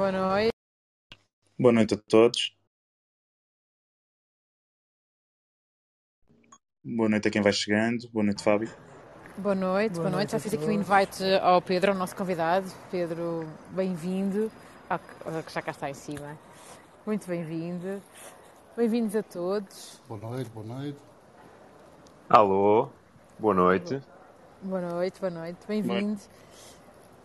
Boa noite. Boa noite a todos. Boa noite a quem vai chegando. Boa noite, Fábio. Boa noite, boa, boa noite. Já fiz aqui o invite ao Pedro, ao nosso convidado. Pedro, bem-vindo. Já cá está em cima. Muito bem-vindo. Bem-vindos a todos. Boa noite, boa noite. Alô, boa noite. Boa noite, boa noite. Bem-vindo.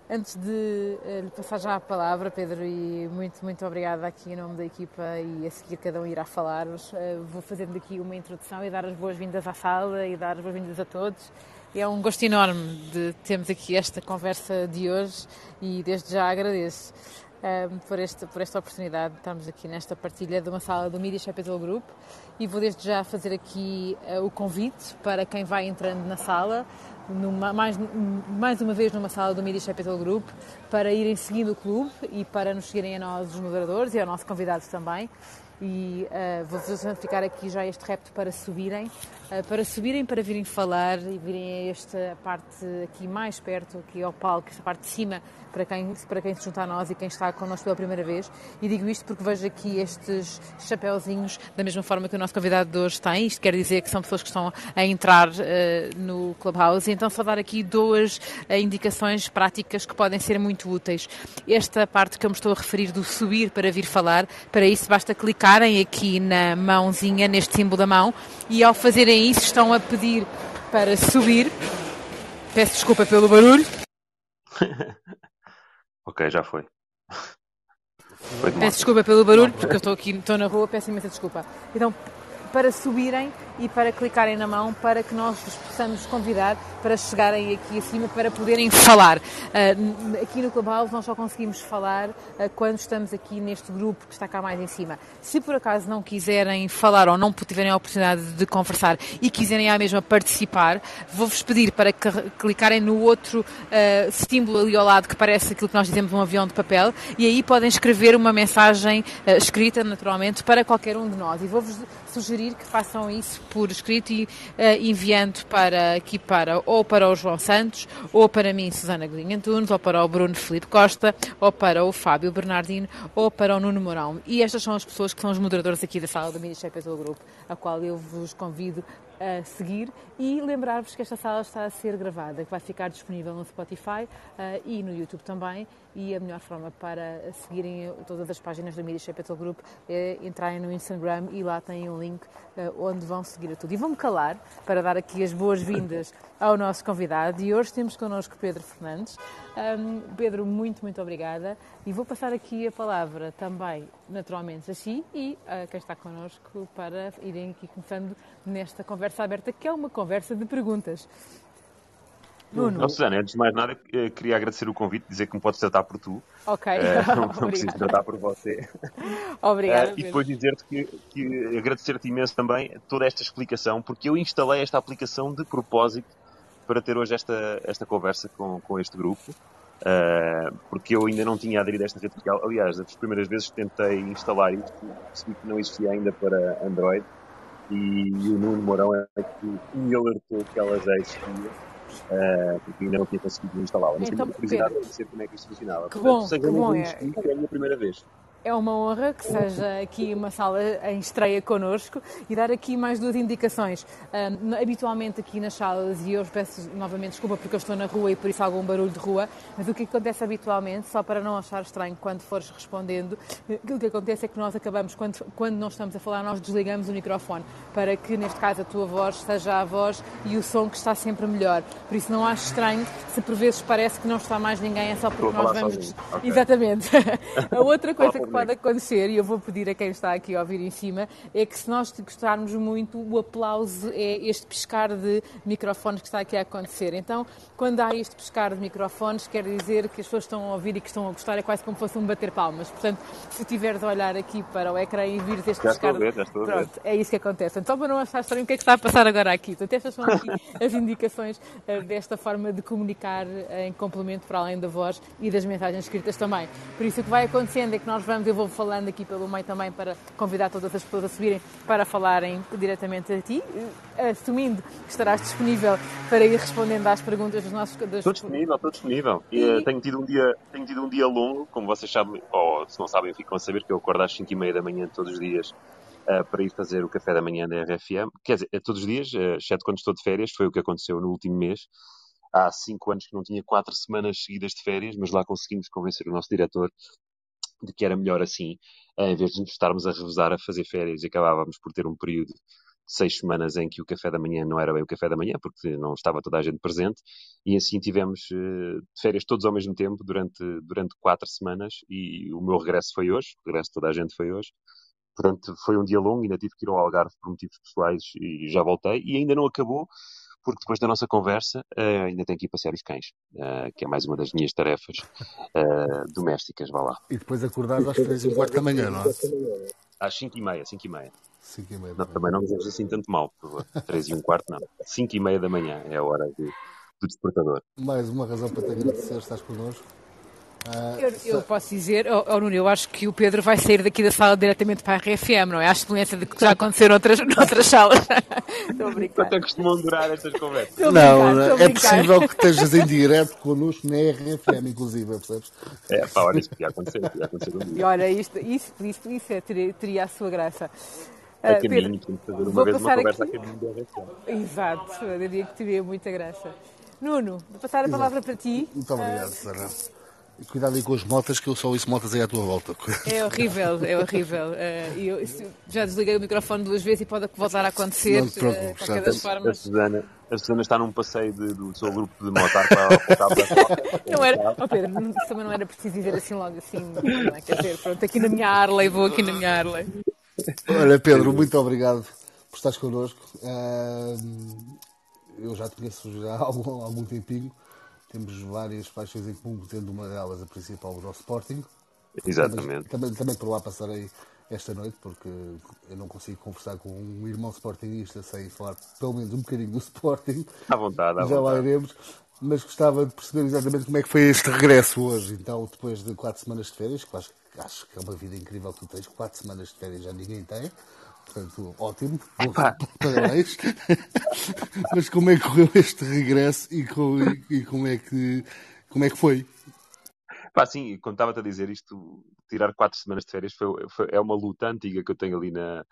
Antes de uh, lhe passar já a palavra, Pedro, e muito, muito obrigada aqui em nome da equipa e a seguir cada um irá falar, uh, vou fazendo aqui uma introdução e dar as boas-vindas à sala e dar as boas-vindas a todos. É um gosto enorme de termos aqui esta conversa de hoje e desde já agradeço uh, por, este, por esta oportunidade de estarmos aqui nesta partilha de uma sala do Media Capital Group e vou desde já fazer aqui o convite para quem vai entrando na sala numa, mais, mais uma vez numa sala do Media Capital Group para irem seguindo o clube e para nos seguirem a nós, os moderadores, e ao nosso convidado também. E uh, vou-vos ficar aqui já este repto para subirem, uh, para subirem, para virem falar e virem a esta parte aqui mais perto, aqui ao palco, esta parte de cima, para quem, para quem se junta a nós e quem está connosco pela primeira vez. E digo isto porque vejo aqui estes chapéuzinhos da mesma forma que o nosso convidado de hoje tem. Isto quer dizer que são pessoas que estão a entrar uh, no Clubhouse. Então, só dar aqui duas indicações práticas que podem ser muito úteis. Esta parte que eu me estou a referir do subir para vir falar, para isso basta clicarem aqui na mãozinha, neste símbolo da mão, e ao fazerem isso estão a pedir para subir. Peço desculpa pelo barulho. Ok, já foi. foi peço desculpa pelo barulho, porque eu estou aqui, estou na rua, peço imensa desculpa. Então, para subirem e para clicarem na mão para que nós vos possamos convidar para chegarem aqui acima para poderem falar. Uh, aqui no Clubhouse nós só conseguimos falar uh, quando estamos aqui neste grupo que está cá mais em cima. Se por acaso não quiserem falar ou não tiverem a oportunidade de conversar e quiserem à mesma participar, vou-vos pedir para clicarem no outro uh, símbolo ali ao lado que parece aquilo que nós dizemos um avião de papel e aí podem escrever uma mensagem escrita naturalmente para qualquer um de nós. E vou-vos sugerir que façam isso por escrito e uh, enviando para aqui para ou para o João Santos, ou para mim, Susana Godinho Antunes, ou para o Bruno Felipe Costa, ou para o Fábio Bernardino, ou para o Nuno Mourão. E estas são as pessoas que são os moderadores aqui da sala do Chapéu do Grupo, a qual eu vos convido a seguir e lembrar-vos que esta sala está a ser gravada, que vai ficar disponível no Spotify uh, e no YouTube também e a melhor forma para seguirem todas as páginas do Media Capital Group é entrarem no Instagram e lá têm um link uh, onde vão seguir a tudo. E vão-me calar para dar aqui as boas-vindas ao nosso convidado e hoje temos connosco Pedro Fernandes. Um, Pedro, muito, muito obrigada e vou passar aqui a palavra também, naturalmente, a si e a quem está connosco para irem aqui começando nesta conversa aberta, que é uma conversa de perguntas. Nuno. Não, Susana, antes de mais nada, eh, queria agradecer o convite, dizer que me podes tratar por tu. Ok. Uh, não, preciso tratar por você. Obrigada. Uh, e depois dizer-te que, que agradecer-te imenso também toda esta explicação, porque eu instalei esta aplicação de propósito para ter hoje esta, esta conversa com, com este grupo. Uh, porque eu ainda não tinha aderido a esta rede social. Aliás, das primeiras vezes que tentei instalar isto, percebi que não existia ainda para Android. E o Nuno Mourão é que me alertou que ela já existia uh, porque ainda não tinha conseguido instalá-la. Mas então, tenho curiosidade de saber como é que isto funcionava. Que bom, que bom. É, é a minha primeira vez. É uma honra que seja aqui uma sala em estreia connosco e dar aqui mais duas indicações. Um, habitualmente aqui nas salas, e eu peço novamente desculpa porque eu estou na rua e por isso há algum barulho de rua, mas o que acontece habitualmente, só para não achar estranho quando fores respondendo, aquilo que acontece é que nós acabamos, quando, quando não estamos a falar, nós desligamos o microfone para que, neste caso, a tua voz seja a voz e o som que está sempre melhor. Por isso não acho estranho se por vezes parece que não está mais ninguém, é só porque nós vamos. Okay. Exatamente. a outra coisa que pode acontecer, e eu vou pedir a quem está aqui a ouvir em cima, é que se nós gostarmos muito, o aplauso é este piscar de microfones que está aqui a acontecer. Então, quando há este piscar de microfones, quer dizer que as pessoas estão a ouvir e que estão a gostar, é quase como se fosse um bater palmas. Portanto, se tiveres a olhar aqui para o ecrã e vires este já piscar... Estou a ver, já estou a ver. Pronto, é isso que acontece. Então, para não achar estranho, o que é que está a passar agora aqui? Portanto, estas são aqui as indicações uh, desta forma de comunicar uh, em complemento para além da voz e das mensagens escritas também. Por isso, o que vai acontecendo é que nós vamos eu vou falando aqui pelo meio também para convidar todas as pessoas a subirem para falarem diretamente a ti, assumindo que estarás disponível para ir respondendo às perguntas dos nossos... Das... Estou disponível, estou disponível. E, e... Tenho, tido um dia, tenho tido um dia longo, como vocês sabem, ou se não sabem, ficam a saber que eu acordo às 5 e meia da manhã todos os dias uh, para ir fazer o café da manhã da RFM. Quer dizer, todos os dias, uh, exceto quando estou de férias, foi o que aconteceu no último mês. Há cinco anos que não tinha quatro semanas seguidas de férias, mas lá conseguimos convencer o nosso diretor de que era melhor assim, uh, em vez de nos estarmos a revezar a fazer férias e acabávamos por ter um período de seis semanas em que o café da manhã não era bem o café da manhã, porque não estava toda a gente presente, e assim tivemos uh, férias todos ao mesmo tempo durante, durante quatro semanas, e o meu regresso foi hoje, o regresso de toda a gente foi hoje, Portanto, foi um dia longo, ainda tive que ir ao Algarve por motivos pessoais e já voltei. E ainda não acabou, porque depois da nossa conversa uh, ainda tenho que ir passear os cães, uh, que é mais uma das minhas tarefas uh, domésticas, vá lá. E depois acordar às três e quarto da manhã, não é? Às cinco e meia, cinco e meia. Cinco e meia não, também não nos assim tanto mal, por favor. Três e um quarto, não. Cinco e meia da manhã é a hora de, do despertador. Mais uma razão para te agradecer, estás connosco. Ah, eu, eu, posso dizer, oh, oh, Nuno, eu acho que o Pedro vai sair daqui da sala diretamente para a RFM, não é? À excelência de que já aconteceu noutras, noutras salas. Estou a brincar. Quanto é costumam durar estas conversas? não, é possível que estejas em direto connosco na RFM, inclusive, percebes? É, pá, olha, isso podia acontecer, podia acontecer um dia. E olha, isto, isso, isso, isso é, teria, teria a sua graça. A uh, caminho, Pedro, fazer uma vez uma conversa aqui... a caminho da RFM. Exato, eu diria que teria muita graça. Nuno, vou passar a palavra Exato. para ti. Muito obrigado, uh, Sara. Cuidado aí com as motas, que eu só ouço motas aí à tua volta. É horrível, é horrível. Uh, eu já desliguei o microfone duas vezes e pode voltar a acontecer. Não te preocupes. Uh, formas. A Susana, a Susana está num passeio de, do seu grupo de motar para, para Não era, oh Pedro, também não era preciso dizer assim logo assim. Não é? Quer dizer, pronto, aqui na minha Harley, vou aqui na minha Harley. Olha, Pedro, muito obrigado por estares connosco. Uh, eu já te conheço já há algum, algum tempinho temos várias faixas em comum, tendo uma delas a principal do Sporting. Exatamente. Também, também, por lá passarei esta noite, porque eu não consigo conversar com um irmão Sportingista sem falar pelo menos um bocadinho do Sporting. À vontade, à Já vontade. lá iremos. Mas gostava de perceber exatamente como é que foi este regresso hoje. Então, depois de quatro semanas de férias, que acho, acho que é uma vida incrível que tu tens, quatro semanas de férias já ninguém tem. Portanto, ótimo, parabéns. Mas como é que correu este regresso e, com, e, e, como, é que, como é que foi? Pá, sim, quando estava-te a dizer isto, tirar quatro semanas de férias foi, foi, é uma luta antiga que eu tenho ali na,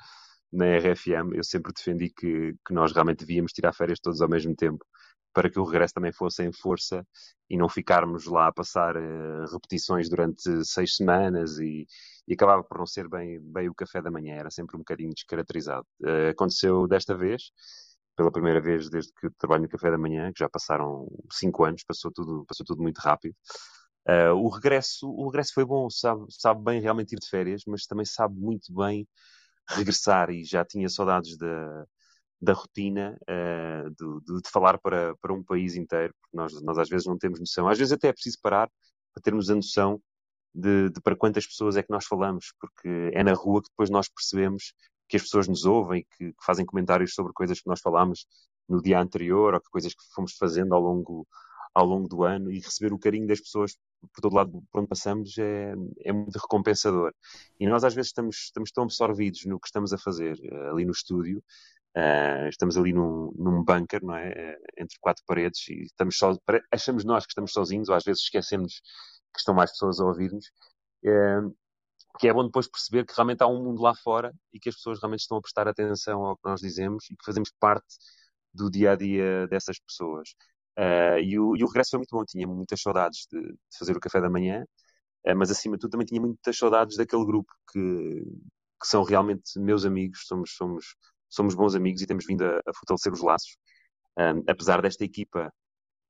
na RFM. Eu sempre defendi que, que nós realmente devíamos tirar férias todos ao mesmo tempo para que o regresso também fosse em força e não ficarmos lá a passar uh, repetições durante seis semanas e, e, acabava por não ser bem, bem o café da manhã, era sempre um bocadinho descaracterizado. Uh, aconteceu desta vez, pela primeira vez desde que trabalho no café da manhã, que já passaram cinco anos, passou tudo, passou tudo muito rápido. Uh, o regresso o regresso foi bom, sabe, sabe bem realmente ir de férias, mas também sabe muito bem regressar e já tinha saudades da da rotina uh, de, de, falar para, para um país inteiro, porque nós, nós às vezes não temos noção. Às vezes até é preciso parar para termos a noção de, de, para quantas pessoas é que nós falamos, porque é na rua que depois nós percebemos que as pessoas nos ouvem, que, que fazem comentários sobre coisas que nós falámos no dia anterior ou que coisas que fomos fazendo ao longo, ao longo do ano e receber o carinho das pessoas por todo lado por onde passamos é, é muito recompensador. E nós às vezes estamos, estamos tão absorvidos no que estamos a fazer eh, ali no estúdio Uh, estamos ali num, num bunker, não é? Uh, entre quatro paredes e estamos só, achamos nós que estamos sozinhos, ou às vezes esquecemos que estão mais pessoas a ouvir-nos. Uh, que é bom depois perceber que realmente há um mundo lá fora e que as pessoas realmente estão a prestar atenção ao que nós dizemos e que fazemos parte do dia a dia dessas pessoas. E o, e, o, regresso foi muito bom, tinha muitas saudades de, de fazer o café da manhã, mas acima de tudo também tinha muitas saudades daquele grupo que, que são realmente meus amigos, somos, somos somos bons amigos e temos vindo a, a fortalecer os laços. Um, apesar desta equipa,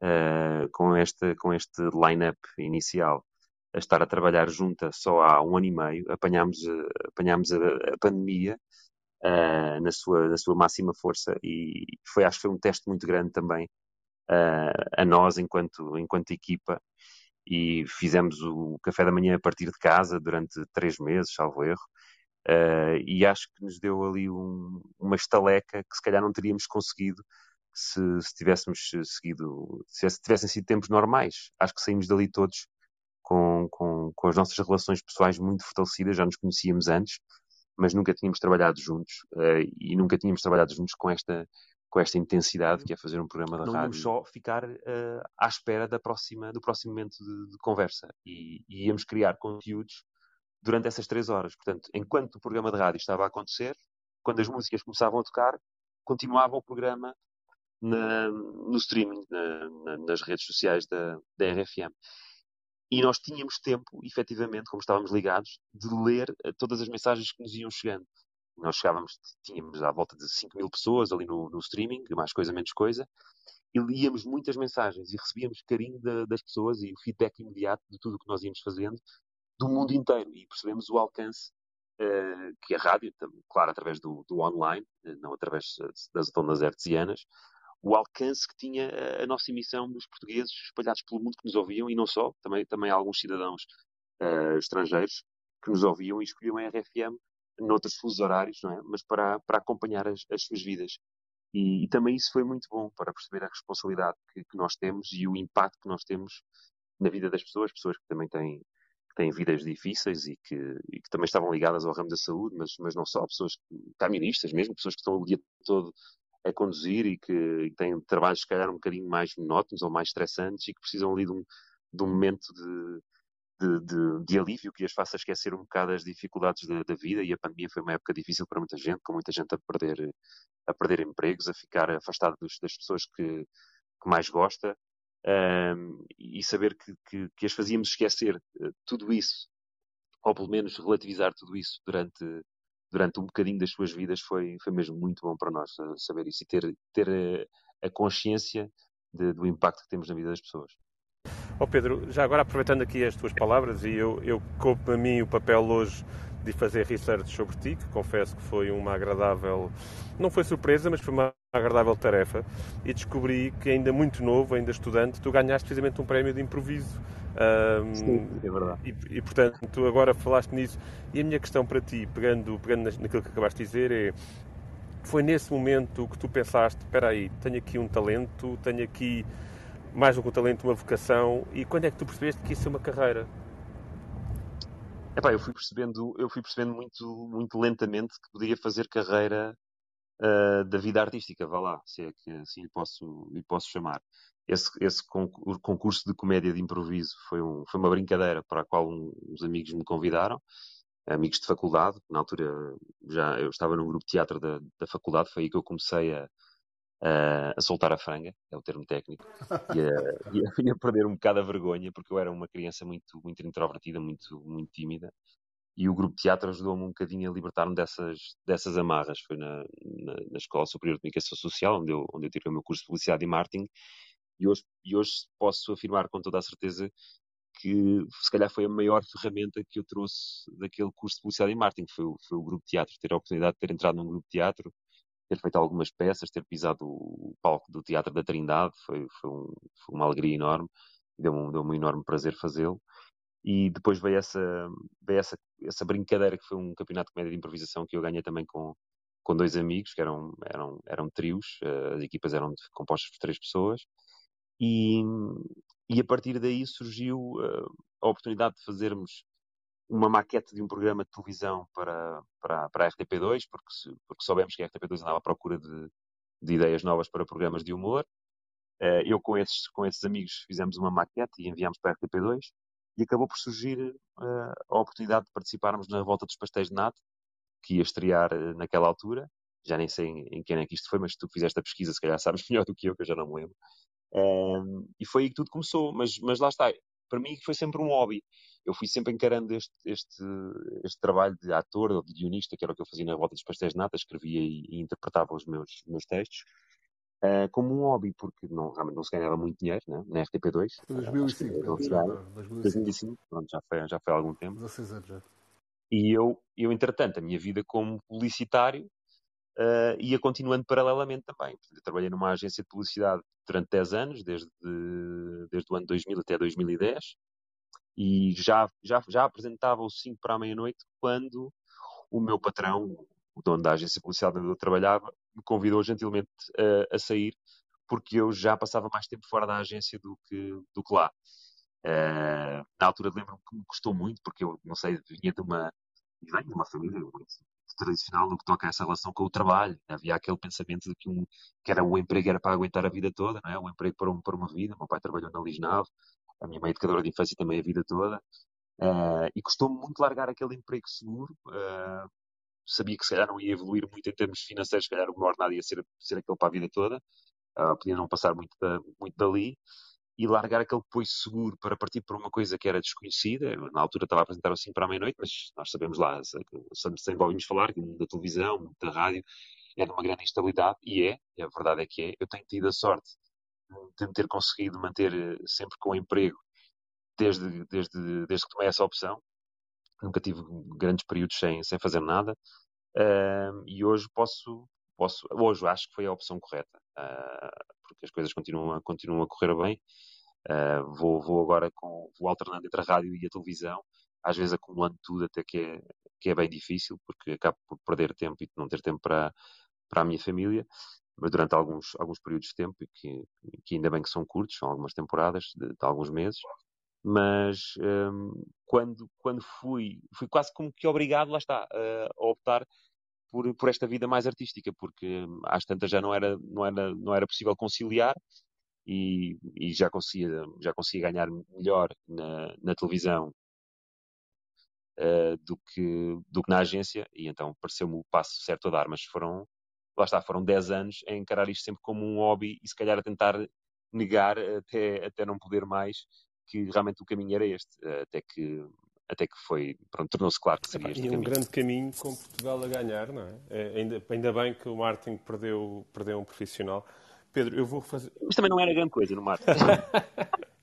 uh, com, este, com este line-up inicial, a estar a trabalhar junta só há um ano e meio, apanhámos, apanhámos a, a pandemia uh, na, sua, na sua máxima força e foi, acho que foi um teste muito grande também uh, a nós enquanto, enquanto equipa e fizemos o café da manhã a partir de casa durante três meses, salvo erro, Uh, e acho que nos deu ali um, uma estaleca que se calhar não teríamos conseguido se, se tivéssemos seguido, se tivessem sido tempos normais. Acho que saímos dali todos com, com, com as nossas relações pessoais muito fortalecidas, já nos conhecíamos antes, mas nunca tínhamos trabalhado juntos uh, e nunca tínhamos trabalhado juntos com esta, com esta intensidade que é fazer um programa da não rádio. Não só ficar uh, à espera da próxima, do próximo momento de, de conversa e, e, íamos criar conteúdos durante essas três horas. Portanto, enquanto o programa de rádio estava a acontecer, quando as músicas começavam a tocar, continuava o programa na, no streaming, na, na, nas redes sociais da, da RFM. E nós tínhamos tempo, efetivamente, como estávamos ligados, de ler eh, todas as mensagens que nos iam chegando. Nós chegávamos, tínhamos à volta de 5 mil pessoas ali no, no, streaming, mais coisa, menos coisa, e líamos muitas mensagens e recebíamos carinho da, das pessoas e o feedback imediato de tudo o que nós íamos fazendo do mundo inteiro. E percebemos o alcance uh, que a rádio, claro, através do, do online, eh, não através das ondas hertzianas, o alcance que tinha a nossa emissão dos portugueses espalhados pelo mundo que nos ouviam e não só, também, também alguns cidadãos uh, estrangeiros que nos ouviam e escolhiam a RFM noutros fusos horários, não é? Mas para, para acompanhar as, as suas vidas. E, e, também isso foi muito bom para perceber a responsabilidade que, que, nós temos e o impacto que nós temos na vida das pessoas, pessoas que também têm, que têm vidas difíceis e que, e que também estavam ligadas ao ramo da saúde, mas, mas não só, pessoas caministas mesmo, pessoas que estão o dia todo a conduzir e que têm trabalhos, se calhar, um bocadinho mais monótonos ou mais estressantes e que precisam ali de um, de um momento de, de, de, de, alívio que as faça esquecer um bocado as dificuldades da, da, vida. E a pandemia foi uma época difícil para muita gente, com muita gente a perder, a perder empregos, a ficar afastado dos, das pessoas que, que mais gosta um, e saber que, que, que, as fazíamos esquecer uh, tudo isso, ou pelo menos relativizar tudo isso durante, durante um bocadinho das suas vidas foi, foi mesmo muito bom para nós uh, saber isso e ter, ter a, a consciência de, do impacto que temos na vida das pessoas. Oh Pedro, já agora aproveitando aqui as tuas palavras, e eu, eu coube a mim o papel hoje de fazer research sobre ti, que confesso que foi uma agradável, não foi surpresa, mas foi uma agradável tarefa, e descobri que ainda muito novo, ainda estudante, tu ganhaste precisamente um prémio de improviso um, Sim, é verdade. E, e, portanto, tu agora falaste nisso. E a minha questão para ti, pegando, pegando naquilo que acabaste de dizer, é: foi nesse momento que tu pensaste, espera aí, tenho aqui um talento, tenho aqui mais do que um talento, uma vocação, e quando é que tu percebeste que isso é uma carreira? Epá, eu fui percebendo, eu fui percebendo muito, muito lentamente que podia fazer carreira uh, da vida artística, vá lá, se é que assim lhe posso, lhe posso chamar. Esse, esse concurso de comédia de improviso foi, um, foi uma brincadeira para a qual uns amigos me convidaram, amigos de faculdade, na altura já eu estava num grupo de teatro da, da faculdade, foi aí que eu comecei a, a, a soltar a franga, é o termo técnico, e a, e a, perder um bocado a vergonha, porque eu era uma criança muito, muito introvertida, muito, muito tímida, e o grupo de teatro ajudou-me um bocadinho a libertar-me dessas, dessas amarras. Foi na, na, na, Escola Superior de Comunicação Social, onde eu, onde eu tirei o meu curso de Publicidade e Marketing, e hoje, e hoje posso afirmar com toda a certeza que se calhar foi a maior ferramenta que eu trouxe daquele curso de publicidade e marketing, foi, foi o grupo de teatro, ter a oportunidade de ter entrado num grupo de teatro, ter feito algumas peças, ter pisado o palco do Teatro da Trindade, foi, foi, um, foi uma alegria enorme, deu-me deu um enorme prazer fazê-lo. E depois veio essa, veio essa, essa brincadeira que foi um campeonato de comédia de improvisação que eu ganhei também com, com dois amigos, que eram, eram, eram trios, eh, as equipas eram compostas por três pessoas, e, e a partir daí surgiu uh, a oportunidade de fazermos uma maquete de um programa de televisão para, para, para a RTP2, porque, porque soubemos que a RTP2 andava à procura de, de ideias novas para programas de humor. Uh, eu com esses, com esses amigos fizemos uma maquete e enviámos para a RTP2 e acabou por surgir uh, a oportunidade de participarmos na Volta dos Pastéis de Nato, que ia estrear uh, naquela altura. Já nem sei em, em quem é que isto foi, mas tu fizeste a pesquisa, se calhar sabes melhor do que eu, que eu já não me lembro. Um, e foi aí que tudo começou, mas, mas lá está, para mim foi sempre um hobby. Eu fui sempre encarando este, este, este trabalho de ator ou de guionista, que era o que eu fazia na Volta dos Pastéis de Nata, escrevia e, e interpretava os meus, meus textos, uh, como um hobby, porque não, realmente não se ganhava muito dinheiro né? na RTP2. 2005. Uh, 2005. 2005, pronto, já foi, já foi há algum tempo. 16 anos já. E eu, eu, entretanto, a minha vida como publicitário uh, ia continuando paralelamente também. Eu trabalhei numa agência de publicidade durante 10 anos, desde, desde o ano 2000 até 2010, e já, já, já apresentava o 5 para a meia-noite quando o meu patrão, o dono da agência de publicidade onde eu trabalhava, me convidou gentilmente a, a sair, porque eu já passava mais tempo fora da agência do que, do que lá. Uh, na altura lembro-me que me custou muito, porque eu, não sei, vinha de uma, venho de uma família muito tradicional no que toca a essa relação com o trabalho. Havia aquele pensamento de que, um, que era o emprego era para aguentar a vida toda, não é? O emprego para, um, para uma vida. O meu pai trabalhou na Lisnave, a minha mãe educadora de infância também a vida toda. Uh, e custou-me muito largar aquele emprego seguro. Uh, sabia que se calhar não ia evoluir muito em termos financeiros, se calhar o meu ordenado ia ser, ser aquele para a vida toda. Uh, podia não passar muito, da, muito dali e largar aquele apoio seguro para partir para uma coisa que era desconhecida. Na altura estava a apresentar assim para a meia-noite, mas nós sabemos lá, sempre ouvimos falar da televisão, da rádio é de uma grande instabilidade, e é, e a verdade é que é. Eu tenho tido a sorte de me ter conseguido manter eh, sempre com emprego desde, desde, desde que tomei essa opção. Nunca tive grandes períodos sem, sem fazer nada. Uh, e hoje posso, posso, hoje acho que foi a opção correta, uh, porque as coisas continuam continuam a correr bem. Uh, vou, vou agora com, vou alternando entre a rádio e a televisão, às vezes acumulando tudo até que é, que é bem difícil, porque acabo por perder tempo e não ter tempo para, para a minha família, mas durante alguns, alguns períodos de tempo, que, que ainda bem que são curtos, são algumas temporadas de, de alguns meses, mas um, quando, quando fui, fui quase como que obrigado, lá está, a optar por, por esta vida mais artística, porque hum, às tantas já não era, não era, não era possível conciliar e, e já, conseguia, já conseguia ganhar melhor na, na televisão uh, do, que, do que na agência, e então pareceu-me o passo certo a dar, mas foram, lá está, foram 10 anos a encarar isto sempre como um hobby e se calhar a tentar negar até, até não poder mais que realmente o caminho era este, até que até que foi, pronto, tornou-se claro que seria este E um caminho. grande caminho com Portugal a ganhar, não é? é ainda, ainda bem que o Martin perdeu, perdeu um profissional. Pedro, eu vou fazer... Mas também não era grande coisa no Martin.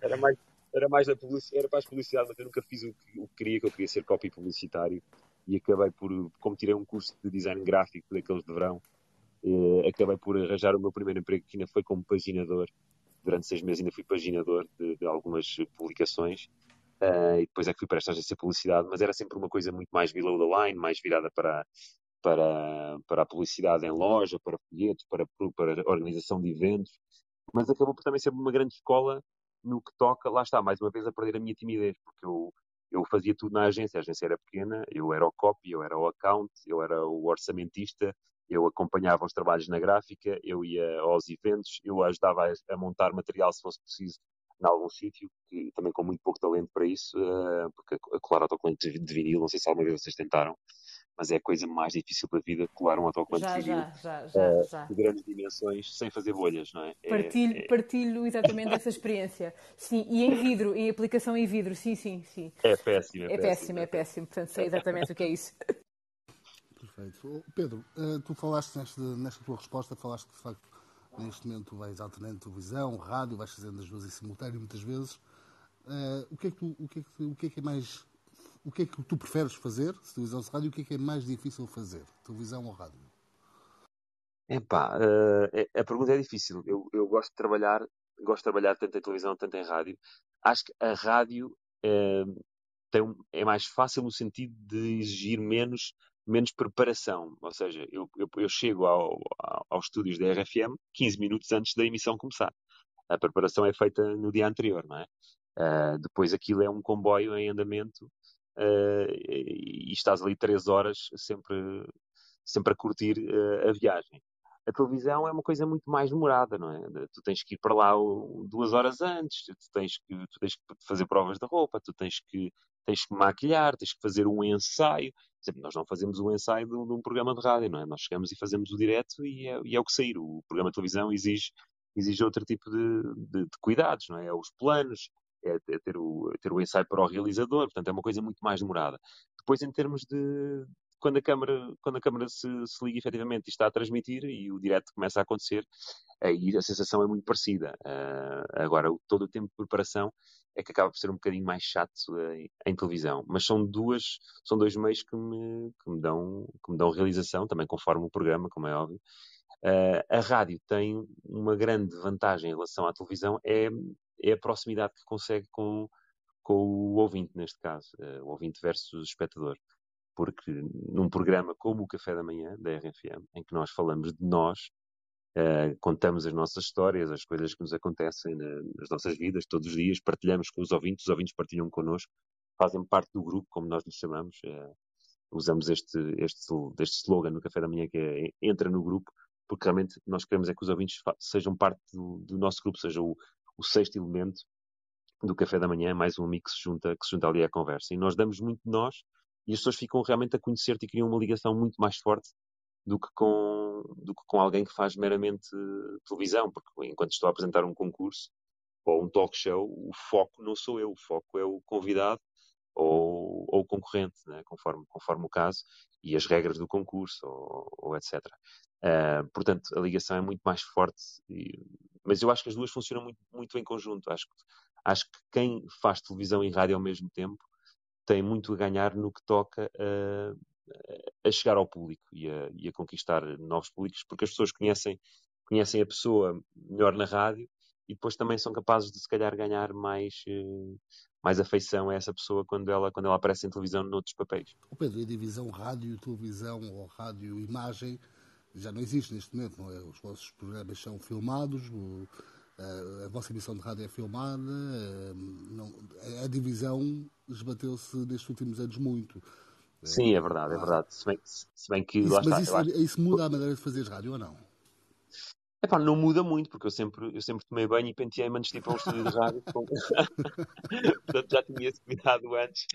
era mais, era mais a publicidade, era mais publicidade, mas eu nunca fiz o que, o que queria, que eu queria ser copy publicitário e acabei por, como tirei um curso de design gráfico daqueles de verão, eh, acabei por arranjar o meu primeiro emprego que ainda foi como paginador. Durante seis meses ainda fui paginador de, de algumas publicações Uh, e depois é que fui para esta agência de publicidade, mas era sempre uma coisa muito mais below the line, mais virada para, para, para a publicidade em loja, para folhetos, para, para organização de eventos, mas acabou por também ser uma grande escola no que toca, lá está, mais uma vez a perder a minha timidez, porque eu, eu fazia tudo na agência, a agência era pequena, eu era o copy, eu era o account, eu era o orçamentista, eu acompanhava os trabalhos na gráfica, eu ia aos eventos, eu ajudava a, a montar material se fosse preciso em algum sítio, que também com muito pouco talento para isso, uh, porque a colar autocolante de vinil, não sei se alguma vez vocês tentaram, mas é a coisa mais difícil da vida, colar um autocolante já, de vinil já, já, uh, de grandes dimensões, sem fazer bolhas, não é? é partilho, é, partilho exatamente essa experiência. Sim, e em vidro, em aplicação em vidro, sim, sim, sim. É péssimo, é, é péssimo, péssimo, é péssimo, portanto sei exatamente o que é isso. Perfeito. Pedro, uh, tu falaste nesta, nesta tua resposta, falaste que de facto Neste momento vais alternando televisão, rádio, vais fazendo as duas em simultâneo muitas vezes. O, que é que tu, preferes fazer, se televisão ou rádio, o que é que é mais difícil fazer, televisão ou rádio? Epá, uh, a pergunta é difícil. Eu, eu gosto de trabalhar, gosto de trabalhar tanto em televisão, tanto em rádio. Acho que a rádio uh, tem é mais fácil no sentido de exigir menos menos preparação. Ou seja, eu, eu, eu chego ao, ao, aos estúdios da RFM 15 minutos antes da emissão começar. A preparação é feita no dia anterior, não é? Uh, depois aquilo é um comboio em andamento uh, e estás ali 3 horas sempre, sempre a curtir uh, a viagem. A televisão é uma coisa muito mais demorada, não é? Tu tens que ir para lá duas horas antes, tu tens que, tu tens que fazer provas de roupa, tu tens que, tens que maquilhar, tens que fazer um ensaio. Exemplo, nós não fazemos um ensaio de, de, um programa de rádio, não é? Nós chegamos e fazemos o direto e é, e é o que sair. O programa de televisão exige, exige outro tipo de, de, de cuidados, não é? É os planos, é, é, ter, o, é ter o ensaio para o realizador, portanto é uma coisa muito mais demorada. Depois, em termos de, quando a câmara, quando a câmara se, se liga efetivamente e está a transmitir e o direto começa a acontecer, aí a sensação é muito parecida. Uh, agora, todo o tempo de preparação é que acaba por ser um bocadinho mais chato em, em televisão. Mas são duas, são dois meios que me, que me, dão, que me dão realização, também conforme o programa, como é óbvio. Uh, a rádio tem uma grande vantagem em relação à televisão, é, é a proximidade que consegue com, com o ouvinte, neste caso, uh, o ouvinte versus o espectador porque num programa como o Café da Manhã, da RFM, em que nós falamos de nós, Uh, contamos as nossas histórias, as coisas que nos acontecem na, nas nossas vidas todos os dias, partilhamos com os ouvintes, os ouvintes partilham connosco, fazem parte do grupo, como nós nos chamamos. Uh, usamos este, este, este slogan no café da manhã que é entra no grupo, porque realmente nós queremos é que os ouvintes sejam parte do, do nosso grupo, seja o, o, sexto elemento do café da manhã, mais um amigo que se junta, que se junta ali à conversa. E nós damos muito de nós e as pessoas ficam realmente a conhecer-te e criam uma ligação muito mais forte do que com, do que com alguém que faz meramente televisão, porque enquanto estou a apresentar um concurso ou um talk show, o foco não sou eu, o foco é o convidado ou, ou concorrente, né? conforme, conforme o caso, e as regras do concurso, ou, ou etc. Uh, portanto, a ligação é muito mais forte, e, mas eu acho que as duas funcionam muito, muito em conjunto. Acho, acho que quem faz televisão e rádio ao mesmo tempo tem muito a ganhar no que toca a, a chegar ao público e a, e a, conquistar novos públicos, porque as pessoas conhecem, conhecem a pessoa melhor na rádio e depois também são capazes de, se calhar, ganhar mais, eh, mais afeição a essa pessoa quando ela, quando ela aparece em televisão noutros papéis. O Pedro, a divisão rádio-televisão ou rádio-imagem já não existe neste momento, não é? Os vossos programas são filmados, o, a, a, vossa emissão de rádio é filmada, a, não, a, divisão esbateu-se nestes últimos anos muito. Sim, é verdade, é verdade. Se bem, se bem que. Isso, mas está, isso, isso muda a maneira de fazer rádio ou não? Epá, não muda muito, porque eu sempre, eu sempre tomei banho e penteei-me antes de ir para um estúdio de rádio. Portanto, já tinha esse cuidado antes.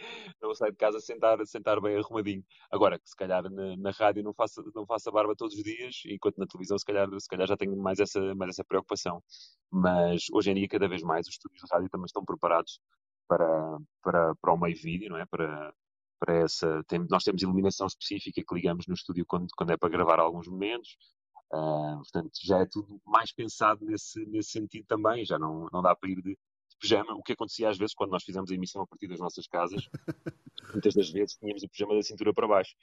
Não sair de casa sentar, sentar bem arrumadinho. Agora, que se calhar na, na rádio não faço, não faço a barba todos os dias, enquanto na televisão se calhar, se calhar já tenho mais essa, mais essa preocupação. Mas hoje em dia, cada vez mais, os estúdios de rádio também estão preparados para, para, para o meio vídeo, não é? Para, para essa, tem, nós temos iluminação específica que ligamos no estúdio quando, quando é para gravar alguns momentos. Uh, portanto, já é tudo mais pensado nesse, nesse sentido também, já não, não dá para ir de, de pijama, o que acontecia às vezes quando nós fizemos a emissão a partir das nossas casas, muitas das vezes tínhamos o pijama da cintura para baixo.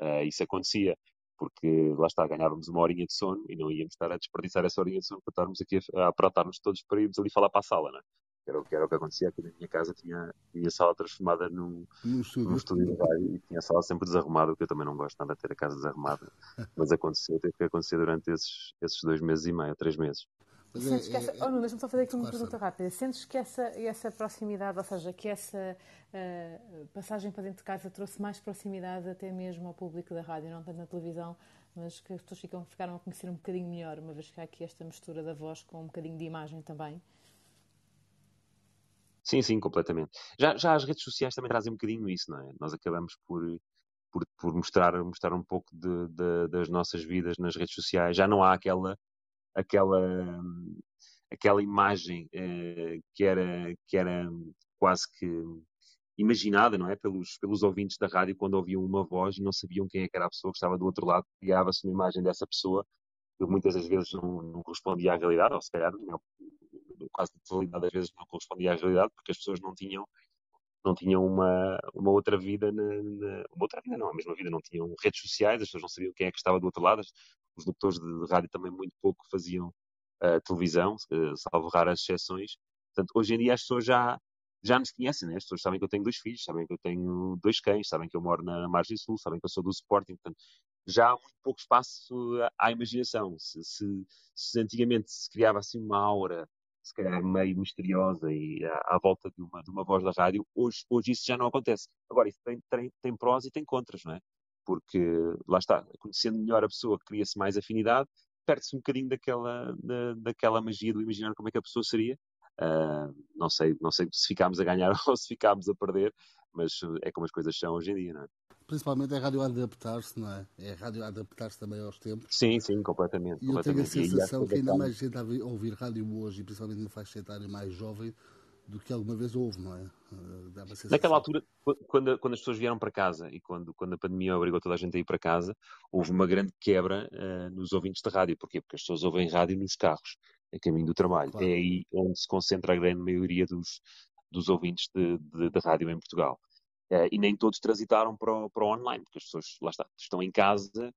Uh, isso acontecia, porque lá está, ganhávamos uma horinha de sono e não íamos estar a desperdiçar essa horinha de sono para estarmos aqui a, a todos para irmos ali falar para a sala, não é? Que era, que era o que acontecia aqui na minha casa, tinha, a sala transformada num, num estúdio, num estúdio de rádio e tinha a sala sempre desarrumada, o que eu também não gosto nada de ter a casa desarrumada, mas aconteceu, teve que acontecer durante esses, esses dois meses e meio, três meses. Sentes que essa... Oh, Nuno, deixa-me só fazer aqui uma pergunta rápida. Sentes que essa, essa proximidade, ou seja, que essa uh, passagem para dentro de casa trouxe mais proximidade até mesmo ao público da rádio, não tanto na televisão, mas que as pessoas ficam, ficaram a conhecer um bocadinho melhor, uma vez que há aqui esta mistura da voz com um bocadinho de imagem também? Sim, sim, completamente. Já, já as redes sociais também trazem um bocadinho isso, não é? Nós acabamos por, por, por mostrar, mostrar um pouco de, de, das nossas vidas nas redes sociais. Já não há aquela, aquela, aquela imagem eh, que, era, que era quase que imaginada, não é? Pelos, pelos ouvintes da rádio quando ouviam uma voz e não sabiam quem é era a pessoa que estava do outro lado. Criava-se uma imagem dessa pessoa que muitas das vezes não, não correspondia à realidade, ou se calhar quase na totalidade das vezes não correspondia à realidade, porque as pessoas não tinham não tinham uma, uma outra vida, na, na, uma outra vida não, a mesma vida, não tinham redes sociais, as pessoas não sabiam quem é que estava do outro lado, os locutores de, rádio também muito pouco faziam uh, televisão, uh, salvo raras exceções. Portanto, hoje em dia as pessoas já, já nos conhecem, né? as pessoas sabem que eu tenho dois filhos, sabem que eu tenho dois cães, sabem que eu moro na margem sul, sabem que eu sou do Sporting, portanto, já há muito pouco espaço à, à imaginação. Se, se, se antigamente se criava assim uma aura se calhar meio misteriosa e à, à, volta de uma, de uma voz da rádio, hoje, hoje isso já não acontece. Agora, isso tem, tem, tem prós e tem contras, não é? Porque, lá está, conhecendo melhor a pessoa, cria-se mais afinidade, perde-se um bocadinho daquela, da, daquela magia do imaginar como é que a pessoa seria. Uh, não, sei, não sei se ficámos a ganhar ou se ficámos a perder, mas é como as coisas são hoje em dia, não é? Principalmente é a rádio a adaptar-se, não é? É a rádio a adaptar-se também aos tempos. Sim, sim, completamente. E completamente. eu tenho a sensação que ainda mais gente a ouvir rádio hoje, e principalmente no faixa etária mais jovem, do que alguma vez houve, não é? Eh, Naquela altura, quando, quando as pessoas vieram para casa e quando, quando a pandemia obrigou toda a gente a ir para casa, houve uma grande quebra uh, nos ouvintes de rádio. Porquê? Porque as pessoas ouvem rádio nos carros, a caminho do trabalho. Claro. É aí onde se concentra a grande maioria dos, dos ouvintes de, de, de rádio em Portugal. Uh, e nem todos transitaram para o, para o online, porque as pessoas, lá está, estão em casa,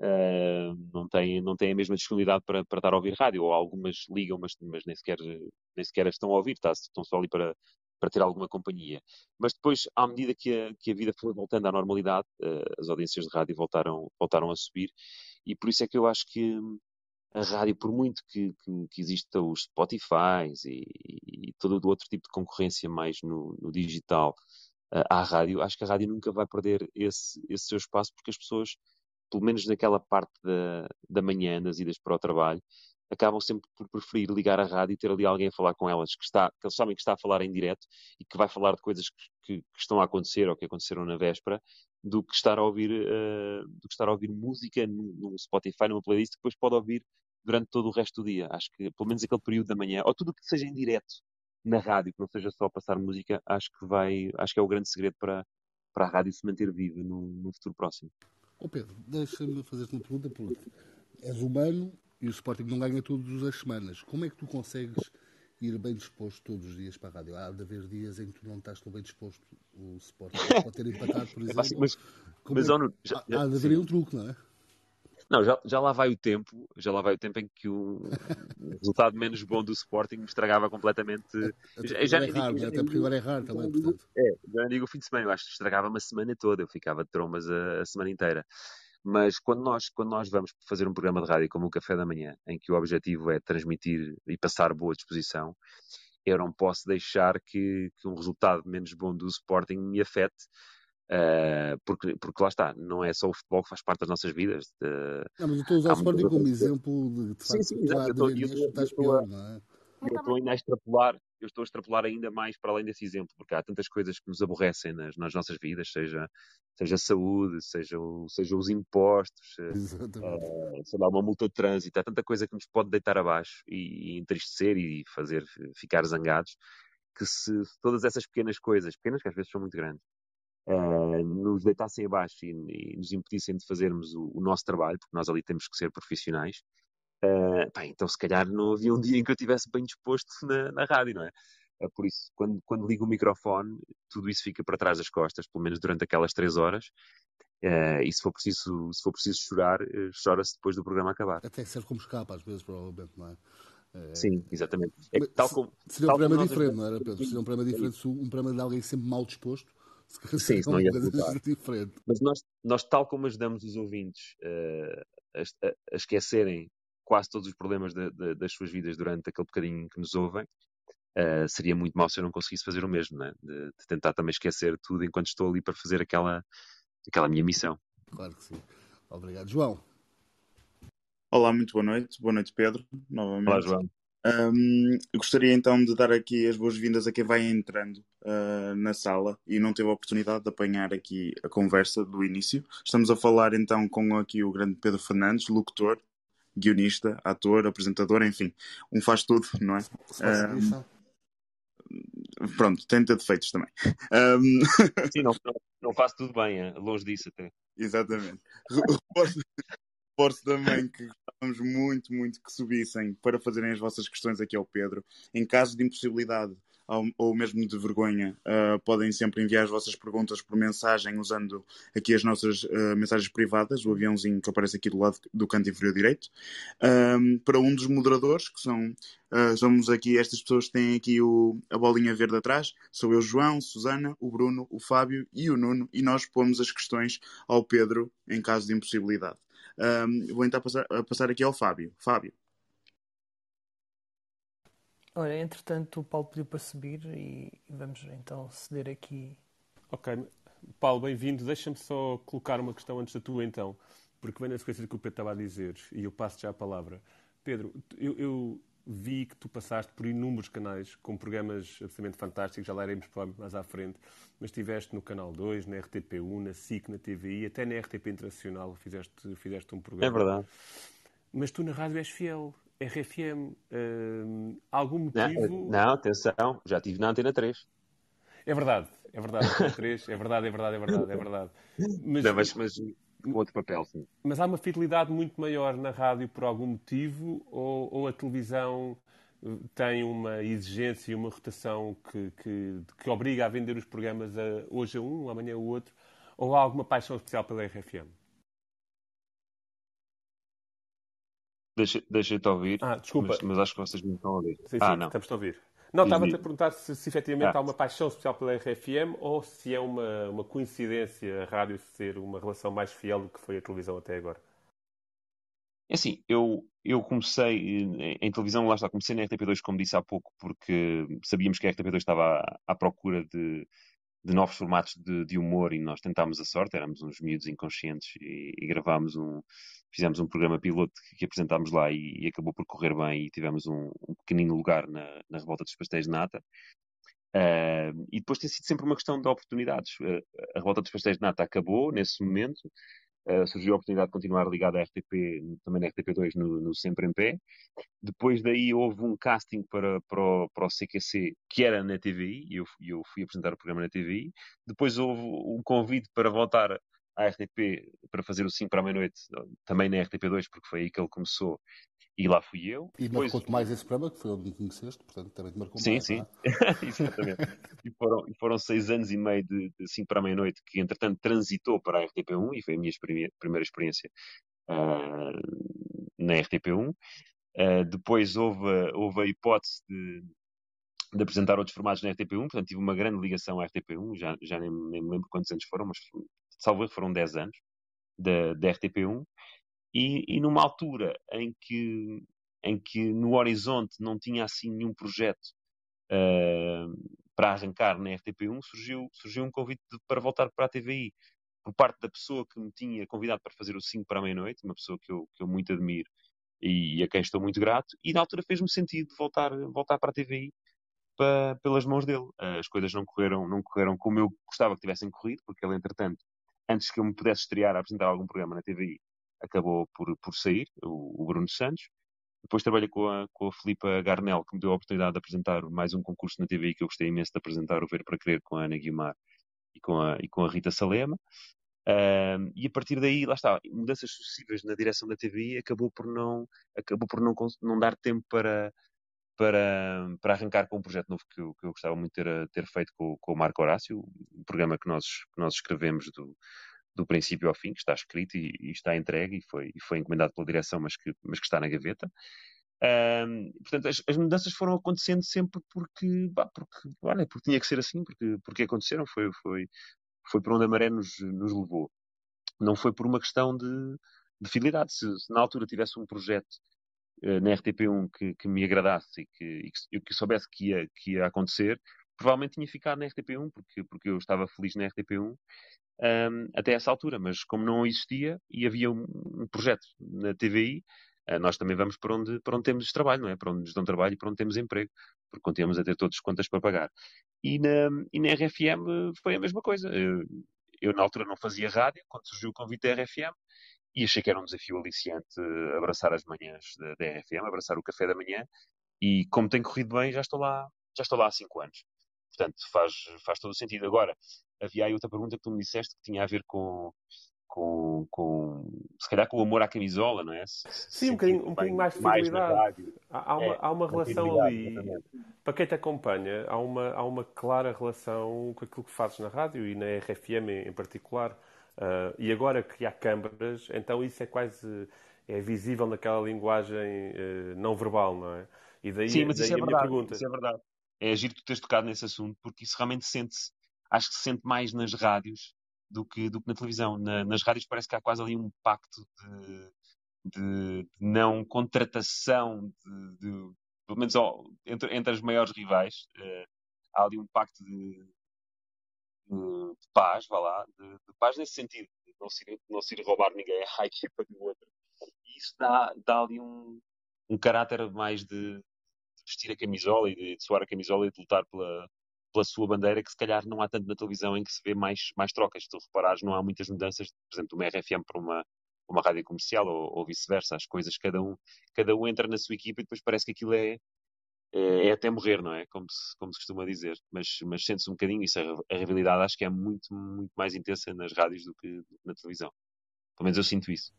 uh, não, têm, não têm a mesma disponibilidade para, para estar a ouvir rádio, ou algumas ligam, mas, mas nem, sequer, nem sequer estão a ouvir, tá? estão só ali para, para ter alguma companhia. Mas depois, à medida que a, que a vida foi voltando à normalidade, uh, as audiências de rádio voltaram, voltaram a subir, e por isso é que eu acho que a rádio, por muito que, que, que exista os Spotify e, e, todo o outro tipo de concorrência mais no, no digital à rádio, acho que a rádio nunca vai perder esse, esse seu espaço porque as pessoas, pelo menos naquela parte da, da manhã, nas idas para o trabalho, acabam sempre por preferir ligar a rádio e ter ali alguém a falar com elas, que, está, que eles sabem que está a falar em direto e que vai falar de coisas que, que, que estão a acontecer ou que aconteceram na véspera, do que estar a ouvir, uh, do que estar a ouvir música num Spotify, numa playlist, que depois pode ouvir durante todo o resto do dia. Acho que, pelo menos aquele período da manhã, ou tudo o que seja em direto na rádio, que não seja só passar música, acho que vai, acho que é o grande segredo para, para a rádio se manter viva no, no futuro próximo. Oh Pedro, deixa-me fazer-te uma pergunta, porque és humano e o Sporting não ganha todas as semanas. Como é que tu consegues ir bem disposto todos os dias para a rádio? Há de haver dias em que tu não estás tão bem disposto. O Sporting pode ter empatado, por exemplo. É mas, mas, é que... já, já, há de haver sim. um truque, não é? Não, já, já lá vai o tempo, já lá vai o tempo em que o, resultado menos bom do Sporting me estragava completamente. Até, já, raro, digo, até porque agora é raro também, portanto. É, já digo o fim de semana, eu acho que estragava uma semana toda, eu ficava de trombas a, a semana inteira. Mas quando nós, quando nós vamos fazer um programa de rádio como o Café da Manhã, em que o objetivo é transmitir e passar boa disposição, eu não posso deixar que, que um resultado menos bom do Sporting me afete, uh, porque, porque lá está, não é só o futebol que faz parte das nossas vidas. De, não, mas eu estou a usar o Sporting como exemplo de, de facto, sim, sim, exato, eu estou, pior, não é? Eu estou ainda a extrapolar, eu estou a extrapolar ainda mais para além desse exemplo, porque há tantas coisas que nos aborrecem nas, nas nossas vidas, seja, seja a saúde, seja, o, seja os impostos, uh, sei lá, uma multa de trânsito, há tanta coisa que nos pode deitar abaixo e, e entristecer e fazer ficar zangados, que se, todas essas pequenas coisas, pequenas que às vezes são muito grandes, uh, nos deitassem abaixo e, e, nos impedissem de fazermos o, o nosso trabalho, porque nós ali temos que ser profissionais, Uh, pá, então, se calhar, não havia um dia em que eu estivesse bem disposto na, na rádio, não é? Uh, por isso, quando, quando ligo o microfone, tudo isso fica para trás das costas, pelo menos durante aquelas três horas. Uh, e se for preciso, se for preciso chorar, chora-se depois do programa acabar. Até serve como escapa, às vezes, provavelmente, não é? Sim, exatamente. É tal como, seria um programa diferente, não era, Pedro? Seria um programa diferente, um programa de alguém sempre mal disposto. Sim, isso não ia diferente. Mas nós, nós, tal como ajudamos os ouvintes a, a, esquecerem quase todos os problemas de, de, das suas vidas durante aquele bocadinho que nos ouvem, uh, seria muito mal se eu não conseguisse fazer o mesmo, né? de, de, tentar também esquecer tudo enquanto estou ali para fazer aquela, aquela minha missão. Claro que sim. Obrigado. João. Olá, muito boa noite. Boa noite, Pedro. Novamente. Olá, João. Um, gostaria então de dar aqui as boas-vindas a quem vai entrando uh, na sala e não teve a oportunidade de apanhar aqui a conversa do início. Estamos a falar então com aqui o grande Pedro Fernandes, locutor, guionista, ator, apresentador, enfim, um faz tudo, não é? Um, pronto, tem ter defeitos também. Um... Sim, não, não faço tudo bem, é longe disso até. Exatamente. Reforço também que gostávamos muito, muito que subissem para fazerem as vossas questões aqui ao Pedro. Em caso de impossibilidade ou mesmo de vergonha, uh, podem sempre enviar as vossas perguntas por mensagem usando aqui as nossas uh, mensagens privadas, o aviãozinho que aparece aqui do lado do canto inferior direito, um, para um dos moderadores, que são uh, somos aqui, estas pessoas que têm aqui o, a bolinha verde atrás, sou eu, João, Susana, o Bruno, o Fábio e o Nuno, e nós pomos as questões ao Pedro em caso de impossibilidade. Um, vou então passar, passar aqui ao Fábio. Fábio. Ora, entretanto, o Paulo pediu para subir e vamos então ceder aqui. Ok. Paulo, bem-vindo. Deixa-me só colocar uma questão antes da tua, então, porque vem na sequência do que o Pedro estava a dizer e eu passo já a palavra. Pedro, eu, eu vi que tu passaste por inúmeros canais com programas absolutamente fantásticos, já lá iremos mais à frente, mas estiveste no Canal 2, na RTP1, na SIC, na TVI, até na RTP Internacional fizeste, fizeste um programa. É verdade. Mas tu na rádio és fiel. RFM, uh, algum motivo. Não, não, atenção, já estive na Antena 3. É verdade, é verdade, Antena 3, é verdade, é verdade, é verdade, é verdade. Mas, não, mas, mas com outro papel, sim. Mas há uma fidelidade muito maior na rádio por algum motivo ou, ou a televisão eh, tem uma exigência e uma rotação que, que, que obriga a vender os programas a, hoje a um, amanhã a outro, ou há alguma paixão especial pela RFM? Deixa, deixa-te ouvir. Ah, desculpa. Mas, mas, acho que vocês me estão a ouvir. Sim, ah, sim, não. estamos a ouvir. Não, estava-te a perguntar se, se efetivamente ah. há uma paixão especial pela RFM ou se é uma, uma coincidência a rádio ser uma relação mais fiel do que foi a televisão até agora. É assim, eu, eu comecei em, em televisão, lá está, comecei na RTP2, como disse há pouco, porque sabíamos que a RTP2 estava à, à procura de, de novos formatos de, de, humor e nós tentámos a sorte, éramos uns miúdos inconscientes e, e gravámos um, fizemos um programa piloto que, que apresentámos lá e, e, acabou por correr bem e tivemos um, um pequenino lugar na, na revolta dos pastéis de nata. Uh, e depois tem sido sempre uma questão de oportunidades. Uh, a revolta dos pastéis de nata acabou nesse momento, uh, surgiu a oportunidade de continuar ligado à RTP, também na RTP2, no, no, Sempre em Pé. Depois daí houve um casting para, para, o, para o CQC, que era na TVI, e eu, eu fui apresentar o programa na TVI. Depois houve um convite para voltar à RTP para fazer o 5 para a meia-noite, também na RTP2, porque foi aí que ele começou. E lá fui eu. E depois... marcou-te mais esse programa, que foi onde me conheceste, portanto também te marcou sim, mais. Sim, sim. É? Exatamente. e, foram, e foram seis anos e meio de, de 5 para a meia-noite, que entretanto transitou para a RTP1 e foi a minha primeira experiência uh, na RTP1. Uh, ah, depois houve, houve a hipótese de, de, apresentar outros formatos na RTP1, portanto tive uma grande ligação à RTP1, já, já nem, nem me lembro quantos anos foram, mas salvo foram 10 anos da, da RTP1. E, e numa altura em que, em que no horizonte não tinha assim nenhum projeto uh, para arrancar na RTP1, surgiu, surgiu um convite de, para voltar para a TVI por parte da pessoa que me tinha convidado para fazer o 5 para a meia-noite, uma pessoa que eu, que eu muito admiro e a quem estou muito grato, e na altura fez-me sentido voltar, voltar para a TVI para, pelas mãos dele. As coisas não correram, não correram como eu gostava que tivessem corrido, porque ele, entretanto, antes que eu me pudesse estrear a apresentar algum programa na TVI, acabou por, por sair, o, o Bruno Santos. Depois trabalhei com a, com a Filipa Garnel, que me deu a oportunidade de apresentar mais um concurso na TVI que eu gostei imenso de apresentar, o Ver para Crer, com a Ana Guimar e com a, e com a Rita Salema. E a partir daí, lá está, mudanças sucessivas na direção da TVI acabou por não, acabou por não, não dar tempo para, para, para arrancar com um projeto novo que eu, que eu gostava muito de ter, ter feito com, com o Marco Horácio, um programa que nós, que nós escrevemos do, do princípio ao fim, que está escrito e, e, está entregue e foi, e foi encomendado pela direção, mas que, mas que está na gaveta. Um, portanto, as, as, mudanças foram acontecendo sempre porque, bah, porque, olha, porque tinha que ser assim, porque, porque aconteceram, foi, foi, foi por onde a maré nos, nos levou. Não foi por uma questão de, de fidelidade. Se, se, na altura tivesse um projeto uh, na RTP1 que, que, me agradasse e que, e que, que soubesse que ia, que ia acontecer, provavelmente tinha ficado na RTP1, porque, porque eu estava feliz na RTP1 um, até essa altura, mas como não existia e havia um, um projeto na TVI, uh, ah, nós também vamos para onde, para onde temos trabalho, não é? Para onde nos dão trabalho e para onde temos emprego, porque continuamos a ter todas as contas para pagar. E na, e na RFM foi a mesma coisa. Eu, eu, na altura, não fazia rádio, quando surgiu o convite da RFM, e achei que era um desafio aliciante abraçar as manhãs da, da RFM, abraçar o café da manhã, e como tem corrido bem, já estou lá, já estou lá há cinco anos. Portanto, faz, faz todo o sentido. Agora, havia aí outra pergunta que tu me disseste que tinha a ver com, com, com se calhar com o amor à camisola, não é? Se, Sim, um bocadinho, um bocadinho mais de fidelidade. Há, há, uma, é, há uma relação ali, exatamente. para quem te acompanha, há uma, há uma clara relação com aquilo que fazes na rádio e na RFM em, particular. Uh, e agora que há câmaras, então isso é quase é visível naquela linguagem uh, não verbal, não é? E daí, Sim, mas daí isso, é verdade, pergunta. isso é verdade. É agir tu teres tocado nesse assunto, porque isso realmente sente-se acho que se sente mais nas rádios do que, do que na televisão. Na, nas rádios parece que há quase ali um pacto de, de, de não contratação, de, de, pelo menos entre, entre as maiores rivais. Uh, há ali um pacto de, de, paz, vá lá, de, paz nesse sentido, de não se, não se ir roubar ninguém à equipa do outro. E isso dá, dá ali um, um caráter mais de, vestir a camisola e de, de suar a camisola e de lutar pela, pela sua bandeira, que se calhar não há tanto na televisão em que se vê mais, mais trocas. Se tu reparares, não há muitas mudanças, por exemplo, de uma RFM para uma, uma rádio comercial ou, ou vice-versa. As coisas, cada um, cada um entra na sua equipa e depois parece que aquilo é, é, é até morrer, não é? Como se, como se costuma dizer. Mas, mas sente-se um bocadinho isso. A, a rivalidade acho que é muito, muito mais intensa nas rádios do que na televisão. Pelo menos eu sinto isso.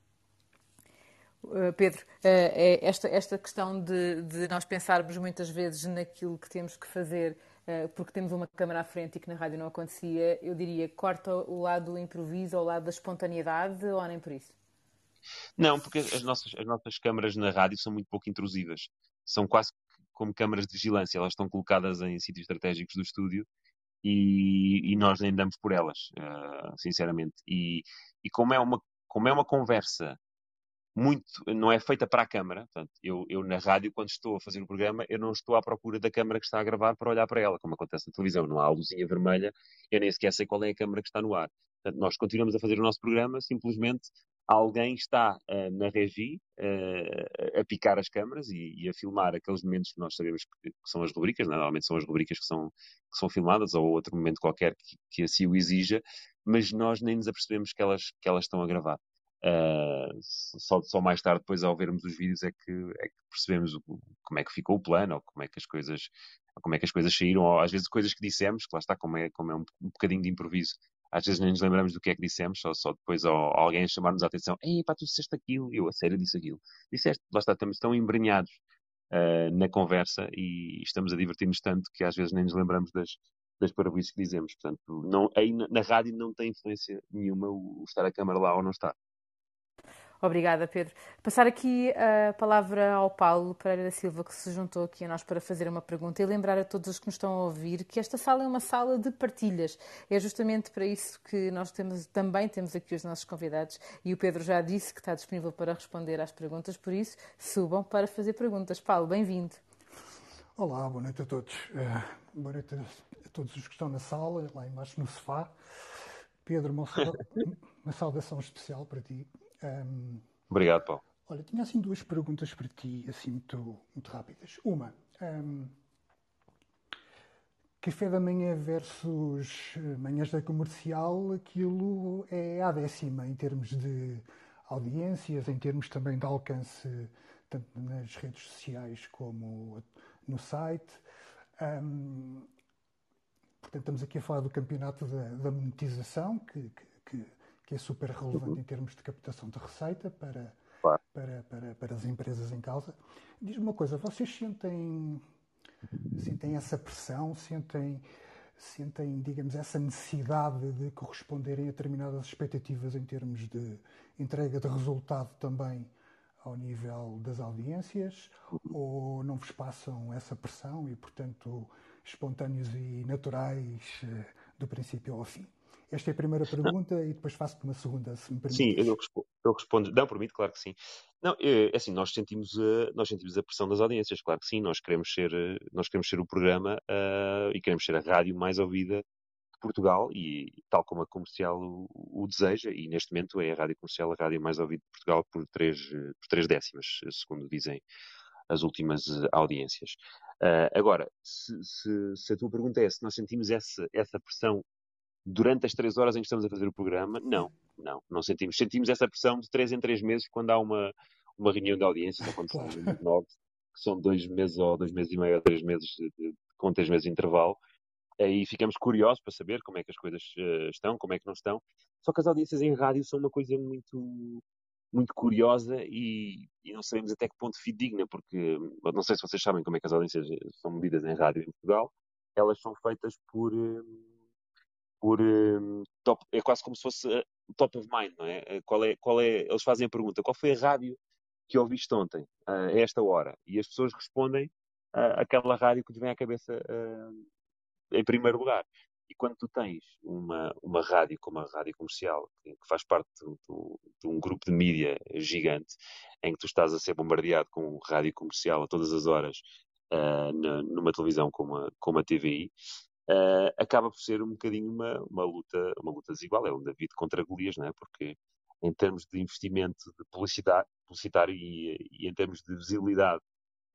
Uh, Pedro, uh, esta, esta questão de, de, nós pensarmos muitas vezes naquilo que temos que fazer uh, porque temos uma câmara à frente e que na rádio não acontecia, eu diria, corta o lado do improviso o lado da espontaneidade ou nem por isso? Não, porque as nossas, as nossas câmaras na rádio são muito pouco intrusivas. São quase como câmaras de vigilância. Elas estão colocadas em sítios estratégicos do estúdio e, e nós nem damos por elas, sinceramente. E, e como, é uma, como é uma conversa muito, não é feita para a câmara. Portanto, eu, eu, na rádio, quando estou a fazer o programa, eu não estou à procura da câmara que está a gravar para olhar para ela, como acontece na televisão. Não há a luzinha vermelha, eu nem sequer sei qual é a câmara que está no ar. Portanto, nós continuamos a fazer o nosso programa, simplesmente alguém está uh, na regi uh, a picar as câmaras e, e, a filmar aqueles momentos que nós sabemos que, que, são as rubricas, né? normalmente são as rubricas que são, que são filmadas, ou outro momento qualquer que, que assim o exija, mas nós nem nos apercebemos que elas, que elas estão a gravar. Uh, só, só, mais tarde, depois, ao vermos os vídeos, é que, é que percebemos o, como é que ficou o plano, ou como é que as coisas, como é que as coisas saíram, ou às vezes coisas que dissemos, que lá está, como é, como é um, um bocadinho de improviso, às vezes nem nos lembramos do que é que dissemos, só, só depois ao, alguém chamar-nos a atenção, ei pá, tu disseste aquilo, eu a sério disse aquilo. Disseste, lá está, estamos tão embrenhados uh, na conversa e estamos a divertir-nos tanto que às vezes nem nos lembramos das, das parabéns que dizemos. Portanto, não, aí na, na, rádio não tem influência nenhuma o, o estar a câmara lá ou não estar. Obrigada, Pedro. Passar aqui a palavra ao Paulo Pereira da Silva, que se juntou aqui a nós para fazer uma pergunta e lembrar a todos os que nos estão a ouvir que esta sala é uma sala de partilhas. É justamente para isso que nós temos, também temos aqui os nossos convidados e o Pedro já disse que está disponível para responder às perguntas, por isso subam para fazer perguntas. Paulo, bem-vindo. Olá, boa noite a todos. Uh, boa noite a todos os que estão na sala, lá embaixo no sofá. Pedro, uma saudação especial para ti. Um, Obrigado, Paulo. Olha, tinha assim duas perguntas para ti, assim muito, muito rápidas. Uma, um, café da manhã versus manhãs da comercial, aquilo é a décima em termos de audiências, em termos também de alcance, tanto nas redes sociais como no site. Um, portanto, estamos aqui a falar do campeonato da, da monetização, que, que, que que é super relevante em termos de captação de receita para, claro. para, para, para as empresas em causa. Diz-me uma coisa, vocês sentem, sentem essa pressão, sentem, sentem, digamos, essa necessidade de corresponderem a determinadas expectativas em termos de entrega de resultado também ao nível das audiências ou não vos passam essa pressão e, portanto, espontâneos e naturais eh, do princípio ao fim? Esta é a primeira pergunta não. e depois faço-te uma segunda, se me permite. Sim, eu respondo, eu respondo. Não, permite, claro que sim. Não, é, é assim, nós sentimos, a, nós sentimos a pressão das audiências, claro que sim. Nós queremos ser, nós queremos ser o programa uh, e queremos ser a rádio mais ouvida de Portugal e tal como a comercial o, o, deseja e neste momento é a rádio comercial a rádio mais ouvida de Portugal por três, por três décimas, segundo dizem as últimas audiências. Uh, agora, se, se, se, a tua pergunta é se nós sentimos essa, essa pressão durante as três horas em que estamos a fazer o programa, não, não, não sentimos. Sentimos essa pressão de três em três meses quando há uma, uma reunião de audiência, quando são nove, que são dois meses ou dois meses e meio ou três meses, com três meses de intervalo, aí ficamos curiosos para saber como é que as coisas uh, estão, como é que não estão. Só que as audiências em rádio são uma coisa muito muito curiosa e, e, não sabemos até que ponto fidedigna, porque não sei se vocês sabem como é que as audiências são medidas em rádio em Portugal. Elas são feitas por, eh, por um, top, é quase como se fosse uh, top of mind, não é? Uh, qual é, qual é? Eles fazem a pergunta: qual foi a rádio que ouviste ontem, uh, a esta hora? E as pessoas respondem uh, aquela rádio que lhes vem à cabeça em primeiro lugar. E quando tu tens uma, uma rádio como a rádio comercial, que, que faz parte do, de um grupo de mídia gigante, em que tu estás a ser bombardeado com rádio comercial a todas as horas uh, na, numa televisão como a, como a TVI, uh, acaba por ser um bocadinho uma, uma, luta, uma luta desigual. É um David contra Golias, não é? Porque em termos de investimento de publicidade, publicitário e, e em termos de visibilidade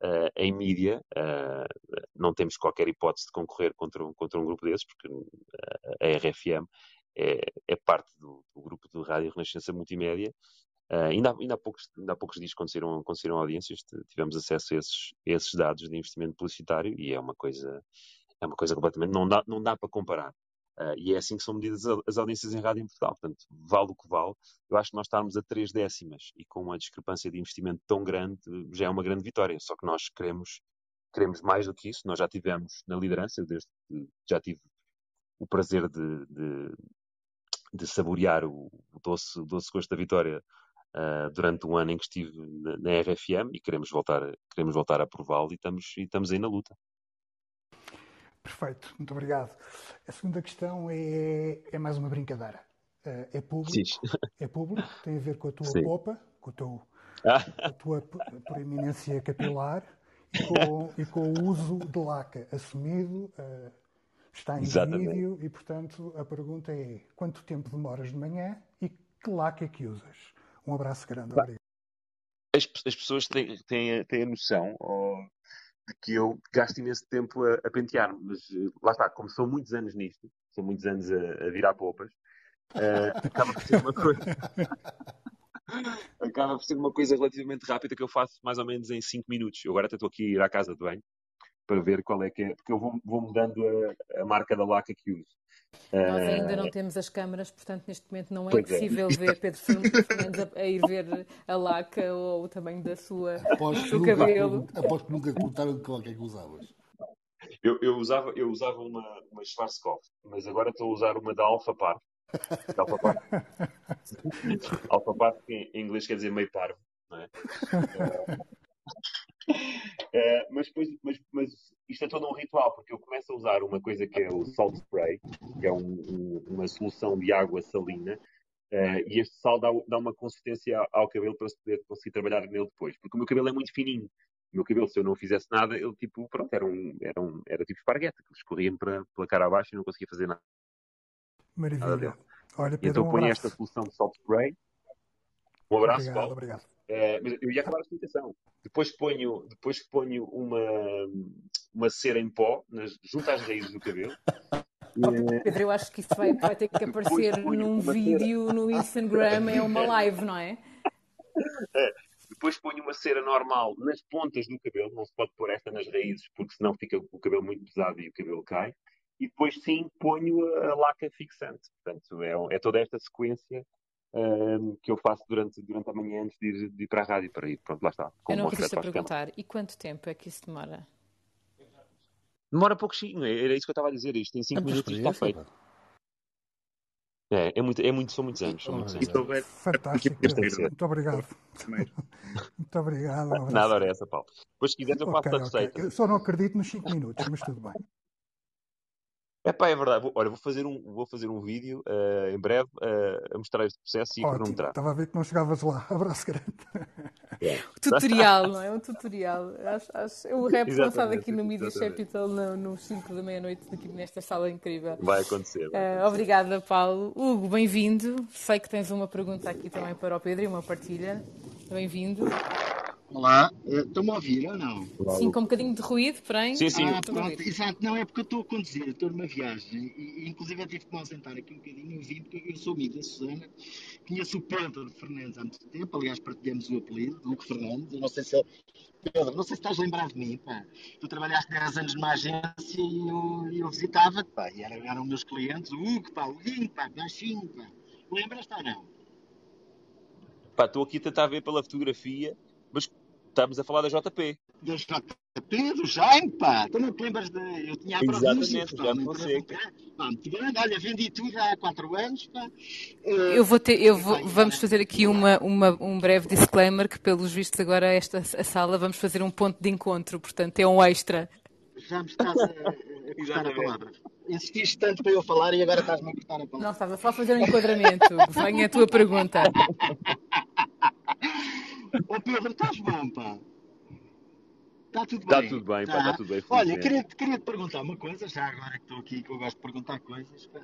uh, em mídia, uh, não temos qualquer hipótese de concorrer contra um, contra um grupo desses, porque a RFM é, é parte do, do, grupo de Rádio Renascença Multimédia. Uh, ainda, há, ainda, há poucos, ainda há poucos dias, quando saíram audiências, tivemos acesso a esses, a esses dados de investimento publicitário e é uma coisa é uma coisa completamente. Não dá, não dá para comparar. Uh, e é assim que são medidas as audiências em rádio em Portugal. Portanto, vale o que vale. Eu acho que nós estarmos a três décimas e com uma discrepância de investimento tão grande já é uma grande vitória. Só que nós queremos, queremos mais do que isso. Nós já tivemos na liderança, desde, já tive o prazer de, de, de saborear o, doce, o doce gosto da vitória uh, durante um ano em que estive na, na RFM e queremos voltar, queremos voltar a prová-lo e estamos, e estamos aí na luta. Perfeito, muito obrigado. A segunda questão é, é mais uma brincadeira. Eh, é público, Sim. é público, tem a ver com a tua Sim. popa, com teu, a tua proeminência capilar e com, e com o uso de laca assumido. Uh, está em Exatamente. vídeo e, portanto, a pergunta é quanto tempo demoras de manhã e que laca é que usas? Um abraço grande, obrigado. As, as pessoas têm, têm, têm a noção de que eu gasto imenso tempo a, a pentear-me, mas eh, lá está, como são muitos anos nisto, são muitos anos a, a virar popas, uh, acaba por ser uma coisa. acaba por ser uma coisa relativamente rápida que eu faço mais ou menos em 5 minutos. Eu agora até estou aqui a ir à casa de banho para ver qual é que é, porque eu vou, vou mudando a, a, marca da laca que uso. Nós ainda uh, não temos as câmaras, portanto, neste momento não é, é. possível é. ver Pedro Fernandes a, a, ir ver a laca ou o tamanho da sua, aposto do nunca, cabelo. Aposto que nunca contaram qual é que usavas. Eu, eu, usava, eu usava uma, uma Schwarzkopf, mas agora estou a usar uma da Alpha Parvo. Alpha Parvo, que em inglês quer dizer meio parvo. Não é? Uh, mas, depois, mas, mas isto é todo um ritual, porque eu começo a usar uma coisa que é o salt spray, que é um, um, uma solução de água salina, uh, e este sal dá, dá uma consistência ao, ao, cabelo para se poder conseguir trabalhar nele depois, porque o meu cabelo é muito fininho. O meu cabelo, se eu não fizesse nada, ele tipo, pronto, era, um, era, um, era tipo esparguete, que escorria-me para, pela cara abaixo e não conseguia fazer nada. Maravilha. Olha, Pedro, então um ponho esta solução de salt spray. Um abraço, obrigado, Paulo. Obrigado. Uh, mas eu ia acabar a explicação. Depois ponho, depois ponho uma, uma cera em pó nas, junto às raízes do cabelo. Oh, Pedro, eu acho que isso vai, vai ter que aparecer num vídeo cera. no Instagram, é uma live, não é? é? Depois ponho uma cera normal nas pontas do cabelo, não se pode pôr esta nas raízes, porque senão fica o cabelo muito pesado e o cabelo cai. E depois sim ponho a, a laca fixante. Portanto, é, é toda esta sequência que eu faço durante, durante a manhã antes de ir, de ir para a rádio para ir. Pronto, lá está. Eu não quis te perguntar, e quanto tempo é que isso demora? Demora pouquinho, é, era isso que eu estava a dizer. Isto em 5 minutos está feito. É, é muito, é muito, são muitos anos. São muitos anos. É fantástico. Muito obrigado. muito obrigado. Nada era essa, Paulo. Depois, se quiseres, eu faço okay, a receita. Okay. Eu só não acredito nos 5 minutos, mas tudo bem. É pá, é verdade. Vou, olha, vou fazer um, vou fazer um vídeo uh, em breve uh, a mostrar este processo e a cronometrar. Estava a ver que não chegavas lá. Abraço grande. É. tutorial, não é? Um tutorial. Acho, acho, o rap lançado aqui no Media Capital no, no 5 da meia-noite, aqui nesta sala incrível. Vai acontecer. Vai acontecer. Uh, obrigada, Paulo. Hugo, bem-vindo. Sei que tens uma pergunta aqui também para o Pedro e uma partilha. Bem-vindo. Olá, eh, estão-me a ouvir ou não? Sim, com um bocadinho de ruído, porém. Sim, sim. Ah, pronto, exato, não é porque eu estou a conduzir, estou numa viagem e, inclusive eu tive que me ausentar aqui um bocadinho. Vim porque eu sou amigo da Susana, conheço o Pedro Fernandes há muito tempo, aliás, partilhamos o apelido, Hugo Fernandes. Eu não sei se ele. Pedro, não sei se estás lembrado de mim, pá. Tu trabalhaste 10 anos numa agência e eu, eu visitava-te, pá, e eram, eram meus clientes, o Hugo, pá, o Guinho, pá, baixinho, pá. Lembras-te ou não? Pá, estou aqui a tentar ver pela fotografia mas estamos a falar da JP. Da JP, do Jaime, pá. Tu não te lembras de. Eu tinha a Exatamente, já me sei. Pá, muito grande, olha, vendi tudo há 4 anos, pá. Eu vou ter, eu vou, vamos fazer aqui uma, uma, um breve disclaimer que, pelos vistos, agora esta a sala vamos fazer um ponto de encontro, portanto é um extra. Já me estás a, a cortar a palavra. Insististe tanto para eu falar e agora estás-me a cortar a palavra. Não, estava só a fazer um enquadramento. Venha a tua pergunta. Ó Pedro, estás bom, pá? Está tudo tá bem? Está tudo bem, tá. pá, está tudo bem. Olha, queria, queria te perguntar uma coisa, já agora que estou aqui, que eu gosto de perguntar coisas, pá,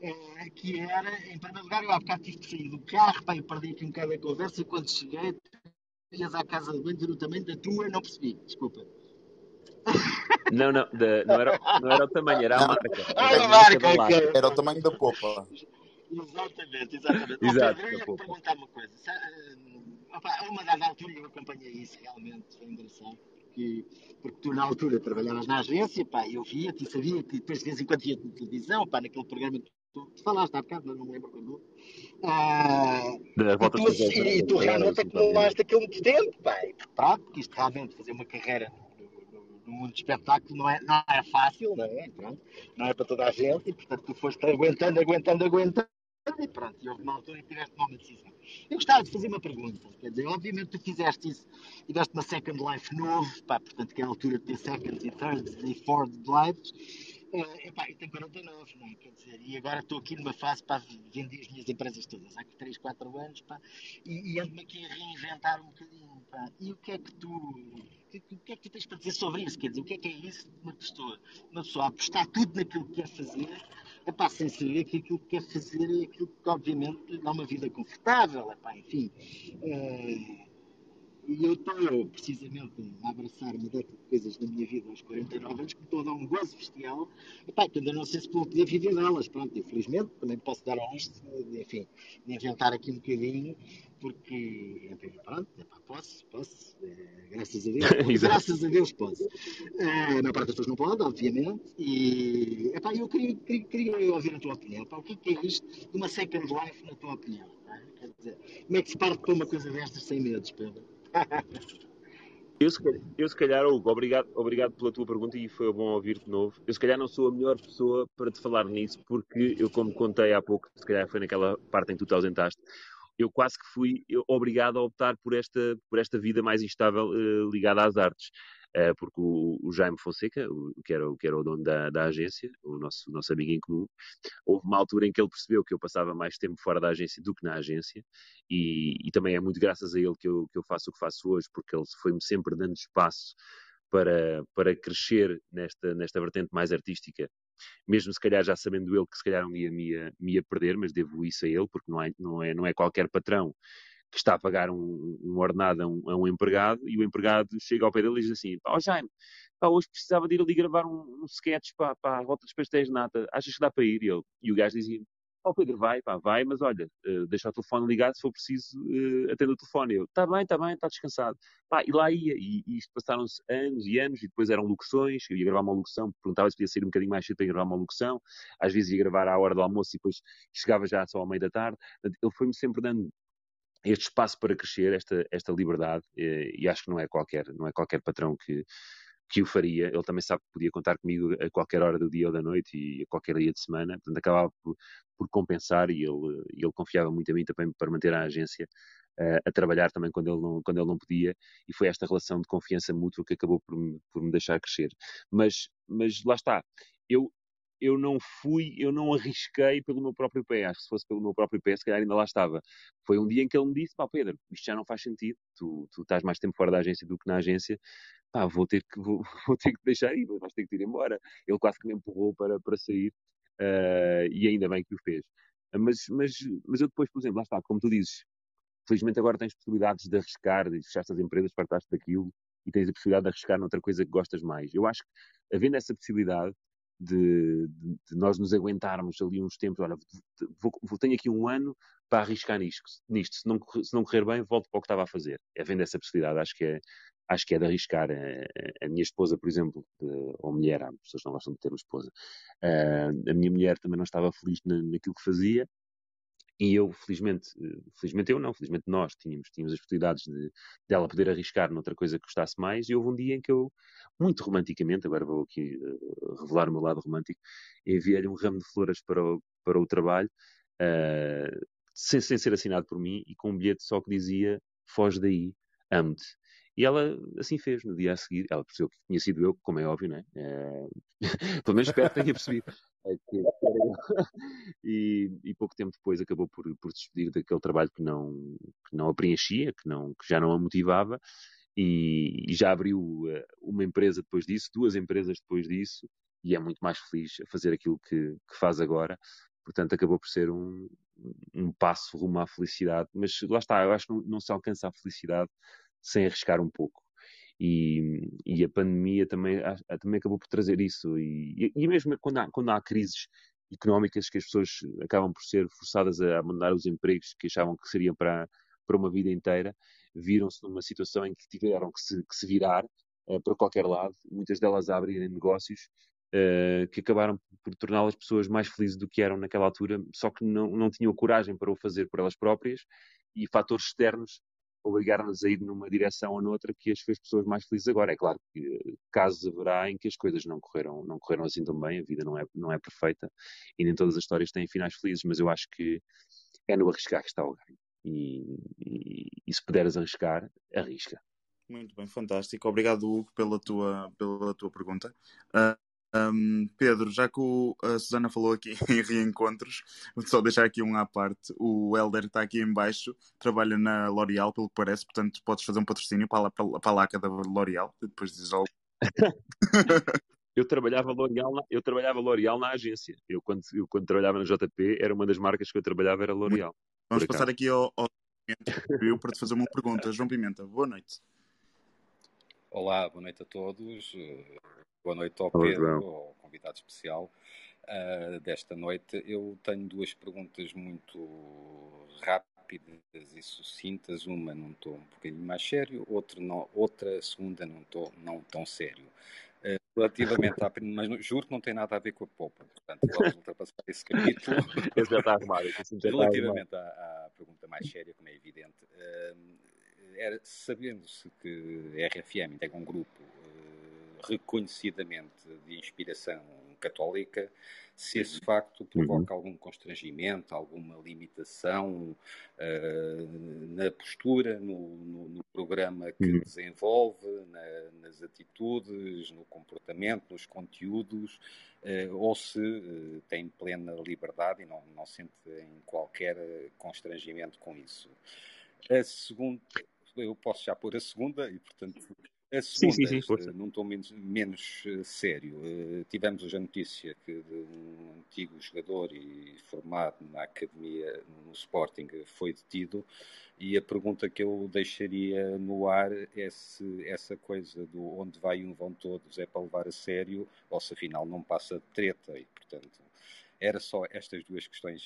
é, que era, em primeiro lugar, eu há bocado tive de sair do carro, pá, eu perdi aqui um bocado a conversa, quando cheguei, ias à casa de banho, o tamanho da tua, não percebi, desculpa. Não, não, de, não, era, não era o tamanho, era a marca. Ah, a marca, ok. Era o tamanho da popa. Exatamente, exatamente. Exato, oh, Pedro, eu ia perguntar uma coisa. Opa, uma dada altura eu acompanhei isso realmente, foi engraçado. Porque, porque tu na altura trabalhavas na agência, pá, eu via-te e sabia que depois de vez em quando via na televisão, pá, naquele programa que tu, tu falaste há bocado, mas não me lembro quando. Ah, e tu, e tu realmente acumulaste aquilo muito tempo, pá, e pronto, porque isto realmente fazer uma carreira no mundo de espetáculo não é, não é fácil, não é? Não é para toda a gente, e portanto tu foste aguentando, aguentando, aguentando, e pronto, e houve uma altura em que tiveste de tomar uma decisão. Eu gostava de fazer uma pergunta. Quer dizer, obviamente tu fizeste isso e deste uma Second Life novo, pá, portanto que é a altura de ter Second e Third e Fourth Lives. Epá, eu tenho 49, não é? Quer dizer, e agora estou aqui numa fase para vender as minhas empresas todas, há 3, 4 anos, pá, e, e ando-me aqui a reinventar um bocadinho, pá. E o que é que tu, o que, o que, é que tu tens para dizer sobre isso? Quer dizer, o que é que é isso de uma pessoa, uma pessoa apostar tudo naquilo que quer fazer, epá, sem saber que aquilo que quer fazer é aquilo que, obviamente, dá uma vida confortável, epá, enfim. Uh, e eu estou precisamente a abraçar uma data de coisas na minha vida aos 49 anos que me estão a dar um gozo bestial. E pá, ainda não sei se vou poder viver delas. Pronto, infelizmente, também posso dar ao luxo, enfim, de inventar aqui um bocadinho, porque, enfim, pronto, epá, posso, posso, é, graças a Deus, graças a Deus posso. É, a maior parte das pessoas não pode, obviamente, e epá, eu queria, queria, queria ouvir a tua opinião. Epá, o que é, é isto de uma second life, na tua opinião? É? Quer dizer, como é que se parte para uma coisa destas sem medos, Pedro? Eu se, calhar, eu, se calhar, Hugo, obrigado, obrigado pela tua pergunta e foi bom ouvir de novo. Eu, se calhar, não sou a melhor pessoa para te falar nisso, porque eu, como contei há pouco, se calhar foi naquela parte em que tu te ausentaste, eu quase que fui obrigado a optar por esta, por esta vida mais instável uh, ligada às artes. Uh, porque o, o, Jaime Fonseca, o, que, era, que era o dono da, da agência, o nosso, nosso amigo em comum, houve uma altura em que ele percebeu que eu passava mais tempo fora da agência do que na agência, e, e também é muito graças a ele que eu, que eu faço o que faço hoje, porque ele foi-me sempre dando espaço para, para crescer nesta, nesta vertente mais artística mesmo se calhar já sabendo ele que se calhar um dia me ia, me ia perder, mas devo isso a ele, porque não é, não é, não é qualquer patrão que está a pagar um, um ordenado a um, a um, empregado e o empregado chega ao pé dele e diz assim: Ó oh, Jaime, pá, hoje precisava de ir ali gravar um, um sketch para, para a Rota dos Pastéis de Nata, achas que dá para ir? E, e o gajo dizia: Ó oh, Pedro, vai, pá, vai, mas olha, uh, deixa o telefone ligado, se for preciso, uh, atenda o telefone. Eu, está bem, está bem, está descansado. Pá, e lá ia, e, e isto passaram-se anos e anos, e depois eram locuções, eu ia gravar uma locução, perguntava se podia sair um bocadinho mais cedo para gravar uma locução, às vezes ia gravar à hora do almoço e depois chegava já só ao meio da tarde. Ele foi-me sempre dando este espaço para crescer, esta, esta liberdade, eh, e acho que não é qualquer, não é qualquer patrão que, que o faria. Ele também sabe que podia contar comigo a qualquer hora do dia ou da noite e a qualquer dia de semana, portanto acabava por, por compensar e ele, ele confiava muito em mim também para manter a agência uh, a trabalhar também quando ele, não, quando ele não podia e foi esta relação de confiança mútua que acabou por me, por me deixar crescer. Mas, mas lá está, eu, eu não fui, eu não arrisquei pelo meu próprio pé. Acho que se fosse pelo meu próprio pé, se calhar ainda lá estava. Foi um dia em que ele me disse: pá, Pedro, isto já não faz sentido. Tu, tu estás mais tempo fora da agência do que na agência. Pá, vou ter que, vou, vou ter que deixar ir, vais ter que ir embora. Ele quase que me empurrou para, para sair uh, e ainda bem que o fez. Mas, mas, mas eu depois, por exemplo, lá está, como tu dizes, felizmente agora tens possibilidades de arriscar, de fechar as empresas, fartaste daquilo e tens a possibilidade de arriscar noutra coisa que gostas mais. Eu acho que, havendo essa possibilidade, de, de, de, nós nos aguentarmos ali uns tempos. Olha, vou, tenho aqui um ano para arriscar nisto. nisto. Se, não, se não correr bem, volto para o que estava a fazer. É vendo essa possibilidade. Acho que é, acho que é de arriscar. A, eh, a minha esposa, por exemplo, de, ou mulher, as pessoas não gostam de ter uma esposa. Uh, a minha mulher também não estava feliz na, naquilo que fazia. E eu, felizmente, felizmente eu não, felizmente nós tínhamos, tínhamos as possibilidades de, de ela poder arriscar noutra coisa que gostasse mais. E houve um dia em que eu, muito romanticamente, agora vou aqui uh, revelar o meu lado romântico, enviei-lhe um ramo de flores para o, para o trabalho, uh, sem, sem ser assinado por mim, e com um bilhete só que dizia: Foge daí, amo-te. E ela assim fez no dia a seguir. Ela percebeu que tinha sido eu, como é óbvio, né? É... Pelo menos espero que tenha percebido. Que e, e, pouco tempo depois acabou por, por despedir daquele trabalho que não, que não a preenchia, que, não, que já não a motivava. E, e já abriu eh, uma empresa depois disso, duas empresas depois disso, e é muito mais feliz a fazer aquilo que, que faz agora. Portanto, acabou por ser um, um passo rumo à felicidade. Mas lá está, eu acho que não, não se alcança a felicidade sem arriscar um pouco. E, e a pandemia também, também acabou por trazer isso. E, e mesmo quando há, quando há crises económicas que as pessoas acabam por ser forçadas a mandar os empregos que achavam que seriam para, para uma vida inteira, viram-se numa situação em que tiveram que se, que se virar uh, para qualquer lado, muitas delas abrirem negócios uh, que acabaram por torná-las pessoas mais felizes do que eram naquela altura, só que não, não tinham coragem para o fazer por elas próprias e fatores externos obrigaram-nos a ir numa direção ou noutra que as fez pessoas mais felizes agora. É claro que eh, casos haverá em que as coisas não correram, não correram assim tão bem, a vida não é, não é perfeita e nem todas as histórias têm finais felizes, mas eu acho que é no arriscar que está o ganho. E, e, e se puderes arriscar, arrisca. Muito bem, fantástico. Obrigado, Hugo, pela tua, pela tua pergunta. Uh, Um, Pedro, já que o, a Susana falou aqui em reencontros, vou só deixar aqui um à parte. O Helder está aqui em baixo, trabalha na L'Oréal, pelo que parece, portanto podes fazer um patrocínio para a, para, para a laca da L'Oréal, depois dizes algo. eu trabalhava L'Oréal na, eu trabalhava L'Oréal na agência. Eu quando, eu quando trabalhava na JP, era uma das marcas que eu trabalhava era L'Oréal. Vamos passar aqui ao, ao eu para te fazer uma pergunta. João Pimenta, boa noite. Olá, boa noite a todos. Boa noite ao Pedro, ao convidado especial uh, desta noite. Eu tenho duas perguntas muito rápidas e sucintas. Uma não estou um bocadinho mais sério, outra, não, outra segunda não estou não tão sério. Uh, relativamente à primeira, mas juro que não tem nada a ver com a Popa, portanto vamos ultrapassar esse capítulo. Esse já está arrumado. Relativamente à, à, pergunta mais séria, como é evidente, uh, era, sabendo-se que a RFM tem um grupo reconhecidamente de inspiração católica, se esse facto provoca uhum. algum constrangimento, alguma limitação uh, na postura, no, no, no programa que uhum. desenvolve, na, nas atitudes, no comportamento, nos conteúdos, uh, ou se uh, tem plena liberdade e não, não sente em qualquer constrangimento com isso. A segunda, eu posso já pôr a segunda e, portanto, a segunda, sim, sim, sim, eh, num tom menos, menos uh, sério, uh, tivemos hoje a notícia que de um antigo jogador e formado na academia no Sporting foi detido e a pergunta que eu deixaria no ar é se essa coisa do onde vai um vão todos é para levar a sério ou se afinal não passa de treta e portanto era só estas duas questões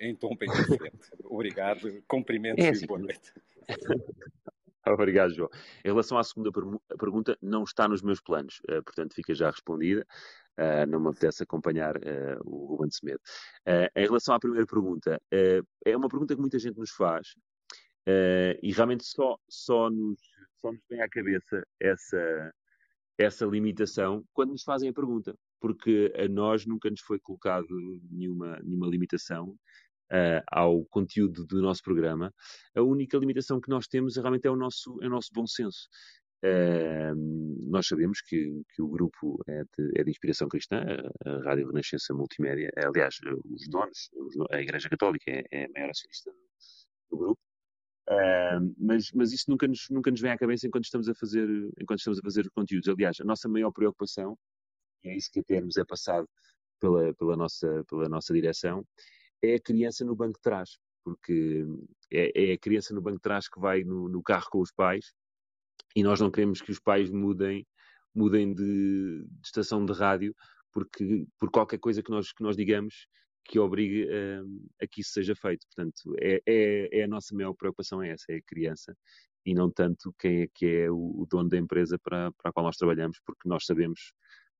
em tom bem diferente. Obrigado, cumprimentos é assim. e boa noite. Obrigado, João. Em relação à segunda pergunta, não está nos meus planos, uh, portanto fica já respondida. Uh, não me apetece acompanhar uh, o Ruben Semedo. em relação à primeira pergunta, é uma pergunta que muita gente nos faz e realmente só, só, nos, só nos vem à cabeça essa, essa limitação quando nos fazem a pergunta, porque a nós nunca nos foi colocado nenhuma, nenhuma limitação uh, ao conteúdo do nosso programa, a única limitação que nós temos realmente é o nosso, é o nosso bom senso. Uh, nós sabemos que, que o grupo é de, é de, inspiração cristã, a Rádio Renascença Multimédia, é, aliás, os donos, a Igreja Católica é, é a maior acionista do grupo, uh, mas, mas isso nunca nos, nunca nos vem à cabeça enquanto estamos a fazer, enquanto estamos a fazer conteúdos. Aliás, a nossa maior preocupação, e é isso que até nos é passado pela, pela, nossa, pela nossa direção, é a criança no banco de trás, porque é, é a criança no banco de trás que vai no, no, carro com os pais e nós não queremos que os pais mudem, mudem de, de estação de rádio porque por qualquer coisa que nós, que nós digamos que obrigue a, a que isso seja feito. Portanto, é, é, é, a nossa maior preocupação é essa, é a criança e não tanto quem é que é o, o dono da empresa para, para a qual nós trabalhamos, porque nós sabemos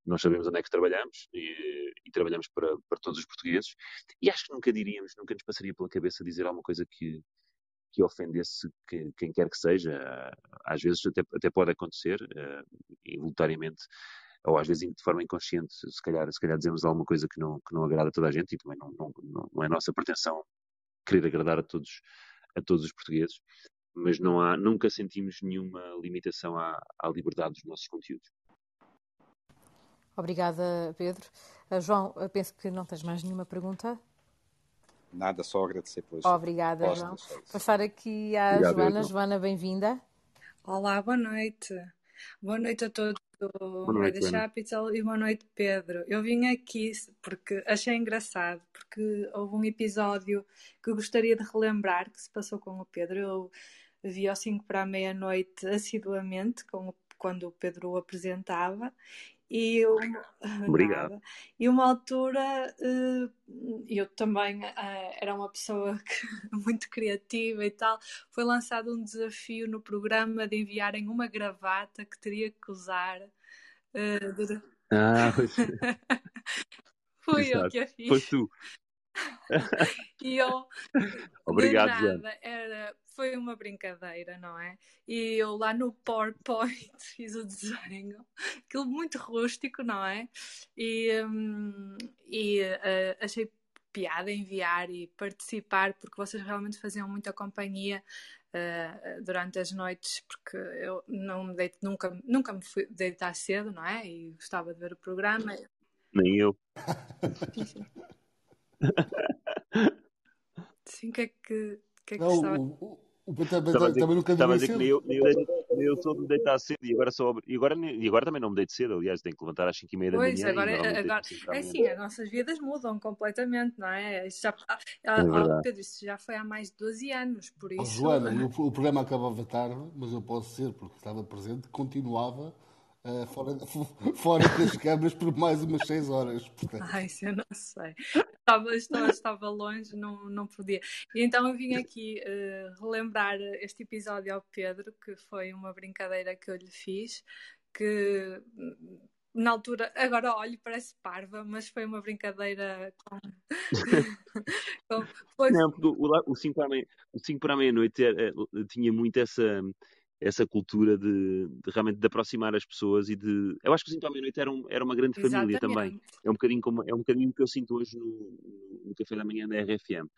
nós sabemos onde é que trabalhamos e, e, trabalhamos para, para todos os portugueses. E acho que nunca diríamos, nunca nos passaria pela cabeça dizer alguma coisa que, que ofendesse que, quem quer que seja. Às vezes até, até pode acontecer, uh, involuntariamente, ou às vezes de forma inconsciente, se calhar, se calhar dizemos alguma coisa que não, que não agrada a toda a gente e também não, não, não é nossa pretensão querer agradar a todos, a todos os portugueses. Mas não há, nunca sentimos nenhuma limitação à, à liberdade dos nossos conteúdos. Obrigada, Pedro. Uh, João, penso que não tens mais nenhuma pergunta. Nada, só agradecer pelas Obrigada, João. Passar aqui à Obrigado, Joana. Pedro. Joana, bem-vinda. Olá, boa noite. Boa noite a todos do Media Capital e boa noite, Pedro. Eu vim aqui porque achei engraçado, porque houve um episódio que eu gostaria de relembrar que se passou com o Pedro. Eu vi ao 5 para a meia-noite assiduamente, com, quando o Pedro o apresentava, e eu, Obrigado. E uma altura eh, eu também eh, era uma pessoa que, muito criativa e tal. Foi lançado um desafio no programa de enviarem uma gravata que teria que usar. Durante... Ah, Exato. eu que a fiz. Foi tu. E eu, Obrigado, nada, era, foi uma brincadeira, não é? E eu lá no PowerPoint fiz o desenho, aquilo muito rústico, não é? E, um, e uh, achei piada enviar e participar, porque vocês realmente faziam muita companhia uh, durante as noites, porque eu não me deito, nunca, nunca me fui deitar cedo, não é? E gostava de ver o programa. Nem eu. Sim, o que é que, que, é que Não, estava... o, o, o, também, Estava também nunca estava a dizer que cedo. nem eu, nem eu, nem eu sou de me deitar cedo e agora, só, e, agora, e agora também não me deito cedo, aliás, tenho que levantar às 5 e meia da Pois, manhã agora, agora à é assim, as nossas vidas mudam completamente, não é? Isso já, ah, É ah. Pedro, isso já foi há mais de 12 anos, por Oh, isso. Joana, eu- o programa acabava tarde, mas eu posso ser, porque estava presente, continuava eh, fora, fora das câmaras por mais umas 6 horas. Portanto, Ai, isso eu não sei. Estava, estava, estava longe, não, não podia. E então eu vim aqui eh, relembrar este episódio ao Pedro, que foi uma brincadeira que eu lhe fiz, que na altura, agora olho, parece parva, mas foi uma brincadeira com. com- foi, Não, porque o 5 para a meia- meia-noite era- eh, tinha muito essa, essa cultura de, de realmente de aproximar as pessoas e de. Eu acho que o 5 para a meia-noite era, um- era uma grande família também. É um bocadinho como, é um bocadinho que eu sinto hoje no, no café da manhã da RFM.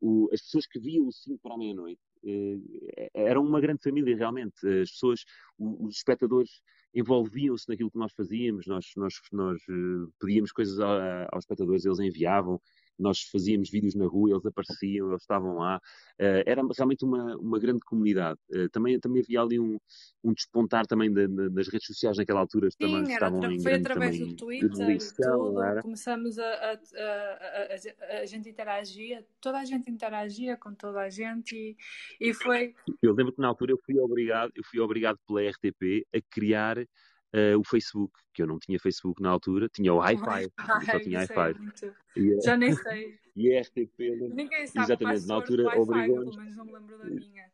O- as pessoas que viam o 5 para a meia-noite eh, eram uma grande família realmente. As pessoas, o- os espectadores envolviam-se naquilo que nós fazíamos, nós, nós, nós eh, pedíamos coisas a- aos espectadores, eles enviavam, nós fazíamos vídeos na rua, eles apareciam, eles estavam lá. Eh, era realmente uma, uma grande comunidade. Eh, também, também havia ali um, um despontar também da- da- das redes sociais naquela altura, também Sim, era estavam foi grande através também do Twitter e tudo. era? Começamos a, a, a, a, a gente interagia, toda a gente interagia com toda a gente e, e foi. Eu lembro que na altura eu fui obrigado, eu fui obrigado pela RTP a criar eh, o Facebook, que eu não tinha Facebook na altura, tinha o Hi-Fi, eu só tinha é Hi-Fi. eh, Já nem sei. e a RTP, Ninguém sabe exatamente, na altura obrigou-nos, pelo menos não me lembro da minha.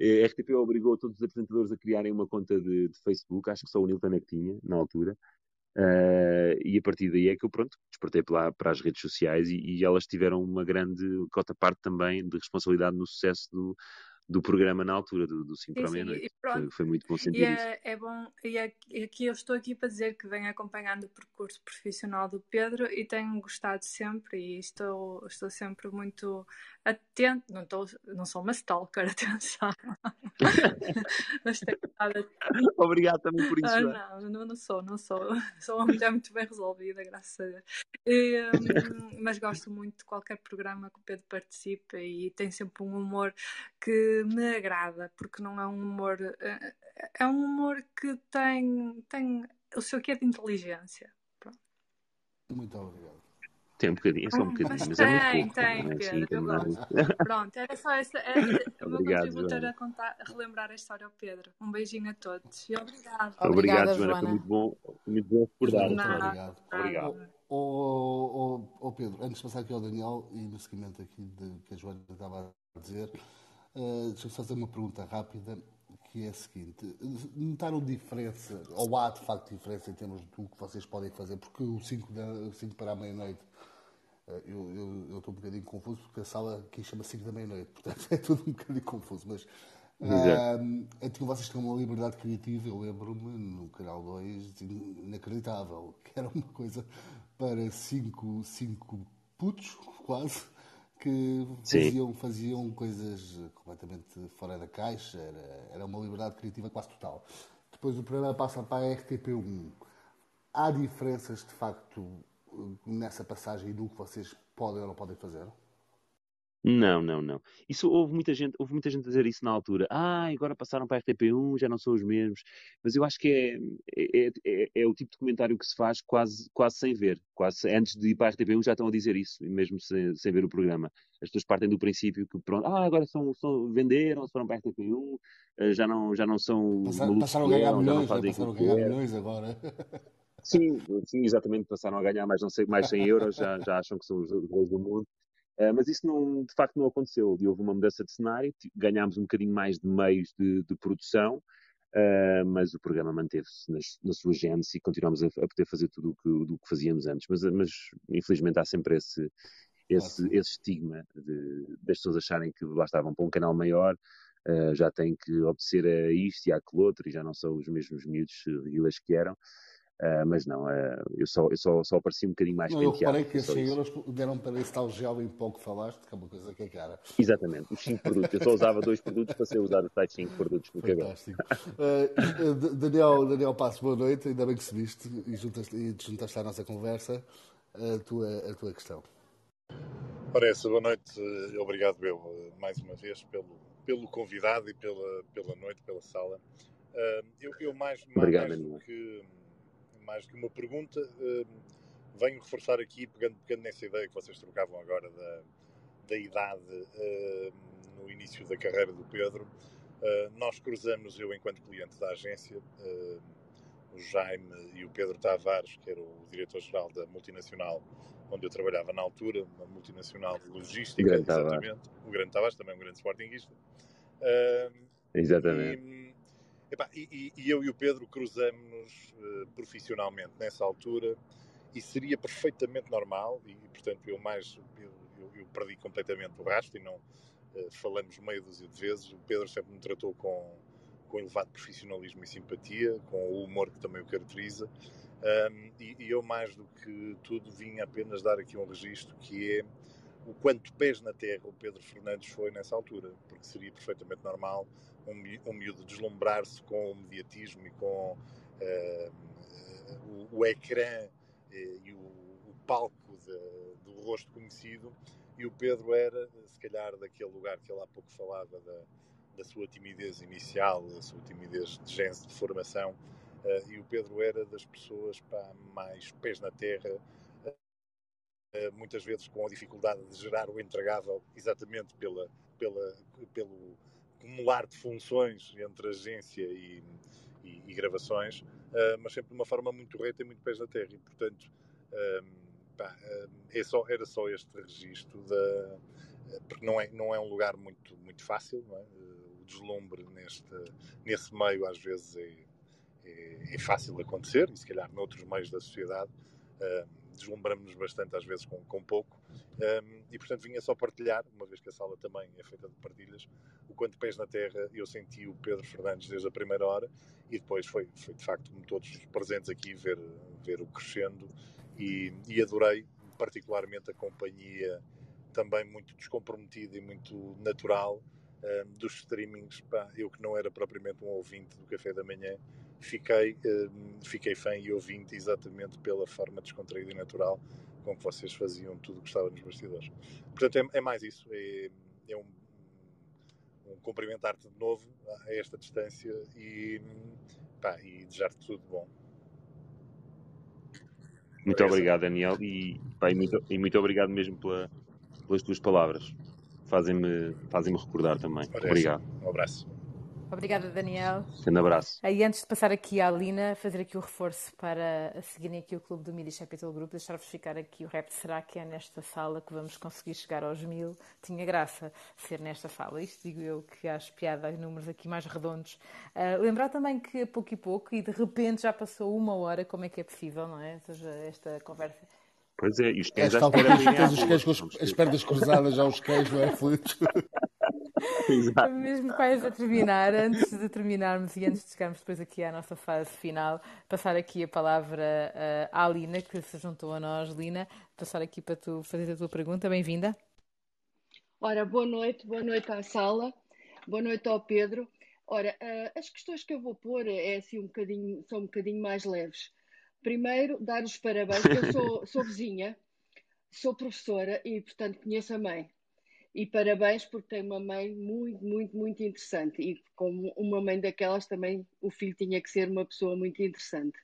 a RTP obrigou todos os apresentadores a criarem uma conta de, de Facebook, acho que só o Nilton é que tinha, na altura, Eh, e a partir daí é que eu, pronto, despertei para, para as redes sociais e, e elas tiveram uma grande cota parte também de responsabilidade no sucesso do, do programa na altura, do, do 5 Sim, para a meia-noite. Foi, foi muito bom E sentir isso. é, é bom, e é- e aqui eu estou aqui para dizer que venho acompanhando o percurso profissional do Pedro e tenho gostado sempre e estou, estou sempre muito atento, não, estou, não sou uma stalker, atenção, mas tenho estado. Obrigado também por isso. Ah, não, não, não sou, não sou. Sou uma mulher muito bem resolvida, graças a Deus. E, hum, mas gosto muito de qualquer programa que o Pedro participe e tem sempre um humor que me agrada, porque não é um humor. eh, É um humor que tem, tem o seu quê de inteligência. Pronto. muito obrigado. Tem um bocadinho, é só um Mas bocadinho, mas é muito tem, pouco. tem, é? Sim, Pedro, tem eu mais gosto. muito. Pronto, era só essa. Era, o meu Obrigado, contributo era Joana. contar, relembrar a história ao Pedro. Um beijinho a todos e obrigado. Obrigado, Obrigada, Joana. Foi Joana. muito bom, foi muito bom Nada. obrigado. Obrigado. Ó- ó- ó Pedro, antes de passar aqui ao Daniel e no seguimento aqui de que a Joana estava a dizer, eh, deixa-me fazer uma pergunta rápida que é a seguinte: notaram diferença, ou há de facto diferença em termos do que vocês podem fazer? Porque o 5 para a meia-noite eh, eu, eu, eu estou um bocadinho confuso porque a sala aqui chama 5 da meia-noite, portanto é tudo um bocadinho confuso. Mas eu tinha vocês tinham uma liberdade criativa, eu lembro-me no canal 2, inacreditável, que era uma coisa para cinco, cinco putos, quase, que Sim. faziam, faziam coisas completamente fora da caixa, era, era uma liberdade criativa quase total. Depois o programa passa para a RTP1. Há diferenças de facto nessa passagem do que vocês podem ou não podem fazer? Não, não, não. Isso houve muita gente, houve muita gente a dizer isso na altura. Ah, agora passaram para a RTP1, já não são os mesmos. Mas eu acho que é, é, é, é o tipo de comentário que se faz quase, quase sem ver. Quase antes de ir para a RTP1 já estão a dizer isso, mesmo sem, sem ver o programa. As pessoas partem do princípio que pronto, ah, agora são, são venderam, foram para a RTP1, eh, já não, já não são Passaram, malucos passaram a ganhar já não milhões, né? fazem passaram a ganhar milhões agora. Sim, sim, exatamente, passaram a ganhar mais, não sei, mais 100 euros, já, já acham que são os, os reis do mundo. Uh, mas isso não, de facto não aconteceu. E houve uma mudança de cenário, ganhámos um bocadinho mais de meios de, de produção, uh, mas o programa manteve-se na sua gênese e continuamos a, a, poder fazer tudo o que, que fazíamos antes. Mas, mas, infelizmente há sempre esse, esse, esse estigma de, das pessoas acharem que lá estavam para um canal maior, uh, já têm que obedecer a isto e àquele outro, e já não são os mesmos miúdos reguilas que eram. Uh, mas não, uh, eu, só, eu só, só apareci um bocadinho mais não, penteado. Eu reparei que esses 100 euros deram para esse tal gel em pouco falaste, que é uma coisa que é cara. Exatamente, os 5 produtos. Eu só usava dois produtos para ser usar os tais 5 produtos no cabelo. Uh, Daniel, Daniel Passo, boa noite. Ainda bem que se viste e, juntaste, e te juntaste à nossa conversa. A tua, a tua questão. Parece, boa noite. Obrigado, eu, mais uma vez, pelo, pelo convidado e pela, pela noite, pela sala. eu, eu mais, mais, Obrigado, mais do que mais que uma pergunta. Uh, venho reforçar aqui, pegando, pegando nessa ideia que vocês trocavam agora da, da idade uh, no início da carreira do Pedro. Uh, nós cruzamos, eu enquanto cliente da agência, o Jaime e o Pedro Tavares, que era o diretor-geral da multinacional onde eu trabalhava na altura, uma multinacional de logística, grande exatamente. Tavares. O Grande Tavares, também um grande sportinguista. exatamente. E, E, e, eu e o Pedro cruzamos uh, profissionalmente nessa altura e seria perfeitamente normal e, portanto eu mais eu, eu, eu perdi completamente o rastro e não uh, falamos meia dúzia de vezes. O Pedro sempre me tratou com com elevado profissionalismo e simpatia com o humor que também o caracteriza. Um, e, e, eu mais do que tudo vim apenas dar aqui um registro que é o quanto pés na terra o Pedro Fernandes foi nessa altura, porque seria perfeitamente normal um, um miúdo deslumbrar-se com o mediatismo e com uh, o, o, ecrã uh, e o, o palco de, do rosto conhecido, e o Pedro era, se calhar, daquele lugar que ele há pouco falava, da, da sua timidez inicial, da sua timidez de gênese de formação, uh, e o Pedro era das pessoas pá, mais pés na terra, muitas vezes com a dificuldade de gerar o entregável exatamente pela, pela, pelo acumular de funções entre agência e, e, e gravações, uh, mas sempre de uma forma muito reta e muito pés na terra. E, portanto, pá, é só, era só este registro, da, porque não é, não é um lugar muito, muito fácil, é? o deslumbre neste, nesse meio às vezes é, é, é, fácil acontecer, e se calhar noutros meios da sociedade. Deslumbramos-nos bastante às vezes com, com pouco. Um, e portanto vinha só partilhar, uma vez que a sala também é feita de partilhas, o quanto pés na terra eu senti o Pedro Fernandes desde a primeira hora e depois foi, foi de facto como todos os presentes aqui ver, ver o crescendo e, e adorei particularmente a companhia também muito descomprometida e muito natural um, dos streamings, pá, eu que não era propriamente um ouvinte do Café da Manhã, fiquei, um, fiquei fã e ouvinte exatamente pela forma descontraída e natural com que vocês faziam tudo o que estava nos bastidores. Portanto, é, é mais isso, é, é um, um cumprimentar-te de novo a esta distância e, pá, e desejar-te tudo bom. Muito obrigado, Daniel, e, pá, e, muito, e muito obrigado mesmo pela, pelas tuas palavras fazem-me fazem recordar também. Parece. Obrigado. Um abraço. Obrigada, Daniel. Um abraço. E antes de passar aqui à Lina, fazer aqui o reforço para seguirem aqui o Clube do Midi Capital Group, deixar-vos ficar aqui o rap. Será que é nesta sala que vamos conseguir chegar aos mil? Tinha graça ser nesta sala. Isto digo eu que acho piada números aqui mais redondos. Uh, lembrar também que a pouco e pouco, e de repente já passou uma hora, como é que é possível, não é? Ou seja, esta conversa Pois é, e os cães já tens os cães com as pernas cruzadas, já os cães, não é? Fluidos. Exato. Mesmo quase a terminar, antes de terminarmos e antes de chegarmos depois aqui à nossa fase final, passar aqui a palavra uh, à Lina, que se juntou a nós, Lina, passar aqui para tu fazer a tua pergunta. Bem-vinda. Ora, boa noite, boa noite à sala, boa noite ao Pedro. Ora, uh, as questões que eu vou pôr é assim um bocadinho, são um bocadinho mais leves. Primeiro, dar os parabéns, eu sou, sou vizinha, sou professora e, portanto, conheço a mãe. E parabéns porque tem uma mãe muito, muito, muito interessante. E como uma mãe daquelas também, o filho tinha que ser uma pessoa muito interessante.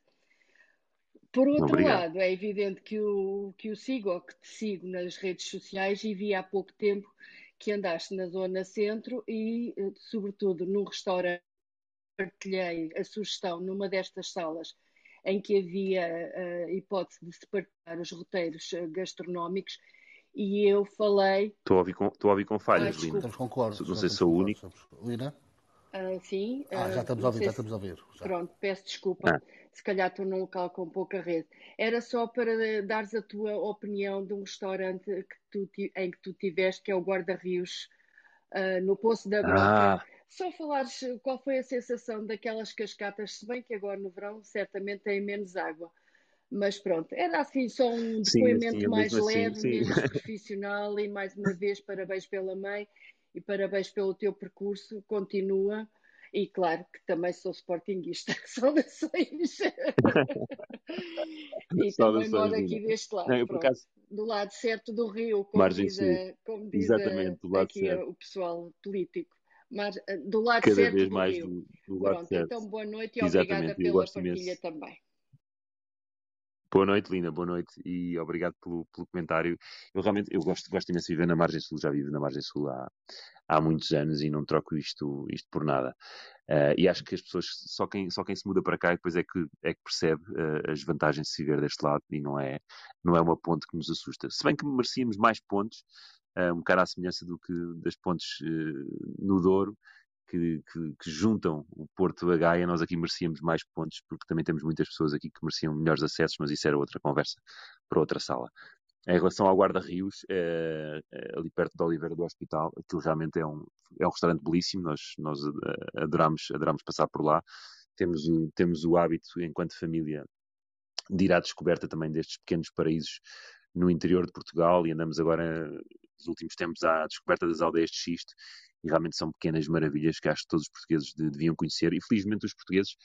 Por outro Obrigado. lado, é evidente que o, que o sigo ou que te sigo nas redes sociais e vi há pouco tempo que andaste na zona centro e, eh, sobretudo, num restaurante, partilhei a sugestão numa destas salas em que havia a hipótese de se partilhar os roteiros eh, gastronómicos e eu falei. Estou a ouvir com, estou a ouvir com falhas, ah, Lina. Estamos concordos. Não sei se sou o único. Lina? Uh, sim. Ah, já estamos a ouvir, já estamos a ouvir. Já. Pronto, peço desculpa. Ah. Se calhar estou num local com pouca rede. Era só para dares a tua opinião de um restaurante que tu, em que tu tiveste, que é o Guarda-Rios, uh, no Poço da Broca, ah. só falares qual foi a sensação daquelas cascatas, se bem que agora no verão certamente tem menos água. Mas pronto, era assim só um depoimento sim, mais assim, leve, assim, menos profissional e mais uma vez parabéns pela mãe e parabéns pelo teu percurso, continua. E claro que também sou sportinguista, saudações. e também moro aqui deste lado, Não, acaso... do lado certo do rio, como Margem diz, a, como diz a, aqui a, o pessoal político. Mas, eh, do lado Cada certo vez do mais rio. Do, do lado Pronto, certo. então boa noite e Exatamente, obrigada pela partilha também. Boa noite, Lina, boa noite e obrigado pelo, pelo comentário. Eu realmente eu gosto, gosto imenso de viver na Margem Sul, já vivo na Margem Sul há, há muitos anos e não troco isto, isto por nada. Uh, e acho que as pessoas, só quem, só quem se muda para cá depois é que, é que percebe uh, as vantagens de se viver deste lado e não é, não é uma ponte que nos assusta. Se bem que merecíamos mais pontos, uh, um bocado à semelhança do que das pontes no Douro, que, que, que, juntam o Porto a Gaia, nós aqui merecíamos mais pontos, porque também temos muitas pessoas aqui que mereciam melhores acessos, mas isso era outra conversa para outra sala. Em relação ao Guarda-Rios, é, é, ali perto de Oliveira do Hospital, aquilo realmente é um, é um restaurante belíssimo, nós, nós eh, adoramos, adoramos passar por lá. Temos o, temos o hábito, enquanto família, de ir à descoberta também destes pequenos paraísos no interior de Portugal e andamos agora, nos últimos tempos, à descoberta das aldeias de xisto e realmente são pequenas maravilhas que acho que todos os portugueses deviam conhecer e felizmente os portugueses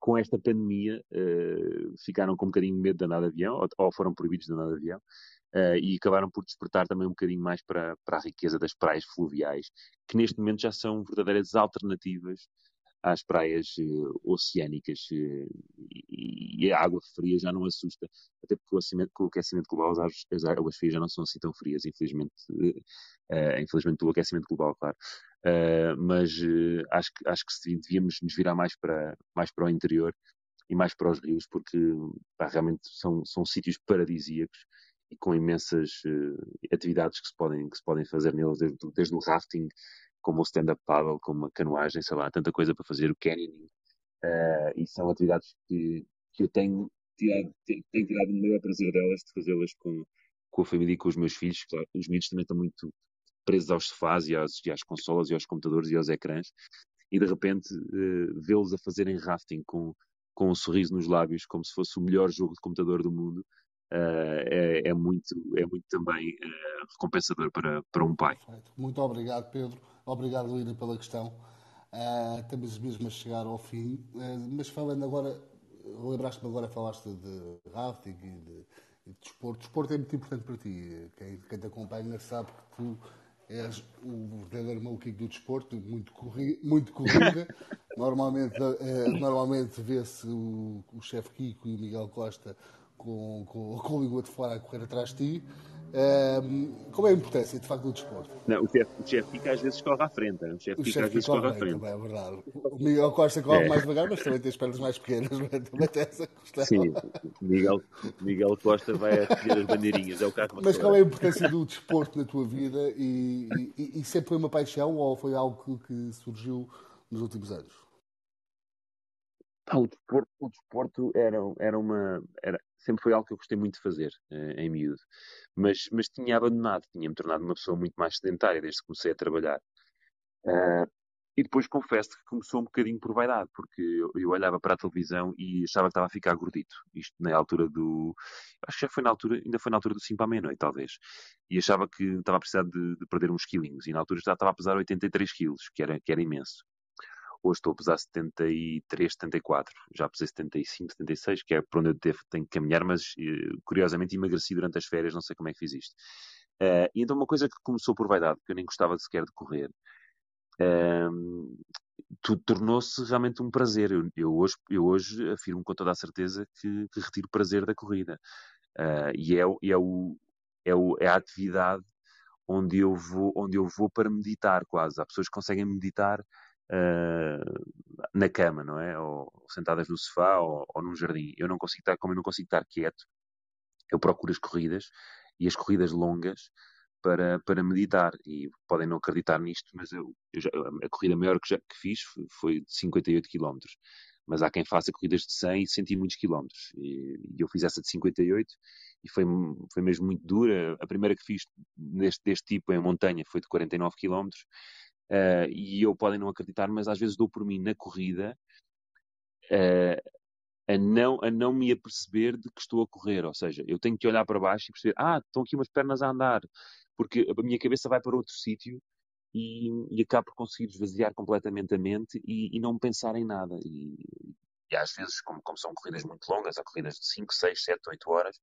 com esta pandemia uh, ficaram com um bocadinho de medo de andar de avião ou, ou foram proibidos de andar de avião uh, e acabaram por despertar também um bocadinho mais para, para a riqueza das praias fluviais que neste momento já são verdadeiras alternativas às praias uh, oceânicas uh, e, e, a água fria já não assusta, até porque com o aquecimento global as, as, águas frias já não são assim tão frias, infelizmente, uh, infelizmente pelo aquecimento global, claro. mas acho, que, acho que devíamos nos virar mais para, mais para o interior e mais para os rios, porque pá, realmente são, são sítios paradisíacos e com imensas atividades que se podem, que se podem fazer neles, desde, desde o rafting como o stand-up paddle, como a canoagem, sei lá, tanta coisa para fazer, o canyoning. Uh, e são atividades que, que eu tenho tirado, tenho, tirado o maior prazer delas, de fazê-las com, com a família e com os meus filhos. Claro, os miúdos também estão muito presos aos sofás e às, e às consolas e aos computadores e aos ecrãs. E de repente uh, vê-los a fazerem rafting com, com um sorriso nos lábios, como se fosse o melhor jogo de computador do mundo, é, é, muito, é muito também uh, recompensador para, para um pai. Muito obrigado, Pedro. Obrigado, Lina, pela questão. Uh, estamos mesmo a chegar ao fim, mas falando agora, lembraste-me agora, falaste de rafting e de, de desporto. Desporto é muito importante para ti. Quem, quem te acompanha sabe que tu és o verdadeiro maluquinho do desporto, muito, corri, muito corrida. normalmente normalmente vê-se o, o chefe Kiko e o Miguel Costa com, com, com a língua de fora a correr atrás de ti. Um, qual é a importância, de facto, do desporto? Não, o chefe, o chefe fica às vezes corre à frente. O chefe fica às vezes corre à frente. Também, é verdade. O Miguel Costa corre é. mais devagar, mas também tem as pernas mais pequenas. Também tem essa questão. Sim, Miguel, Miguel Costa vai a as bandeirinhas. É o carro mas qual é a importância do desporto na tua vida? E, e, e sempre foi uma paixão ou foi algo que, que surgiu nos últimos anos? Ah, o desporto, o desporto era, era uma. Era, sempre foi algo que eu gostei muito de fazer uh, em miúdo. Mas, mas tinha abandonado, tinha-me tornado uma pessoa muito mais sedentária desde que comecei a trabalhar. Uh, e depois confesso que começou um bocadinho por vaidade, porque eu, eu, olhava para a televisão e achava que estava a ficar gordito. Isto na altura do. Acho que já foi na altura, ainda foi na altura do 5 para a meia-noite, talvez. E achava que estava a precisar de, de, perder uns quilinhos. E na altura já estava a pesar 83 quilos, que era, que era imenso. Hoje estou a pesar 73, 74. Já pesei 75, 76, que é por onde eu devo, tenho que caminhar, mas eh, curiosamente emagreci durante as férias, não sei como é que fiz isto. Uh, e então uma coisa que começou por vaidade, porque eu nem gostava sequer de correr, uh, tornou-se realmente um prazer. Eu, eu, hoje, eu hoje afirmo com toda a certeza que, que retiro prazer da corrida. Uh, e é, é, o, é, o, é a atividade onde eu vou onde eu vou para meditar quase. Há pessoas que conseguem meditar uh, na cama, não é? Ou, sentadas no sofá ou, ou, num jardim. Eu não consigo estar, como eu não consigo estar quieto, eu procuro as corridas e as corridas longas para, para meditar. E podem não acreditar nisto, mas eu, eu já, a corrida maior que, já, que fiz foi de 58 km. Mas há quem faça corridas de 100 e 100 e muitos quilómetros. E, e eu fiz essa de 58 e foi, foi mesmo muito dura. A primeira que fiz deste, deste tipo em montanha foi de 49 km uh, e eu podem não acreditar, mas às vezes dou por mim na corrida uh, a, não, a não me aperceber de que estou a correr. Ou seja, eu tenho que olhar para baixo e perceber, ah, estão aqui umas pernas a andar, porque a minha cabeça vai para outro sítio e, e acabo por conseguir esvaziar completamente a mente e, e não pensar em nada. E, e às vezes, como, como, são corridas muito longas, há corridas de 5, 6, 7, 8 horas,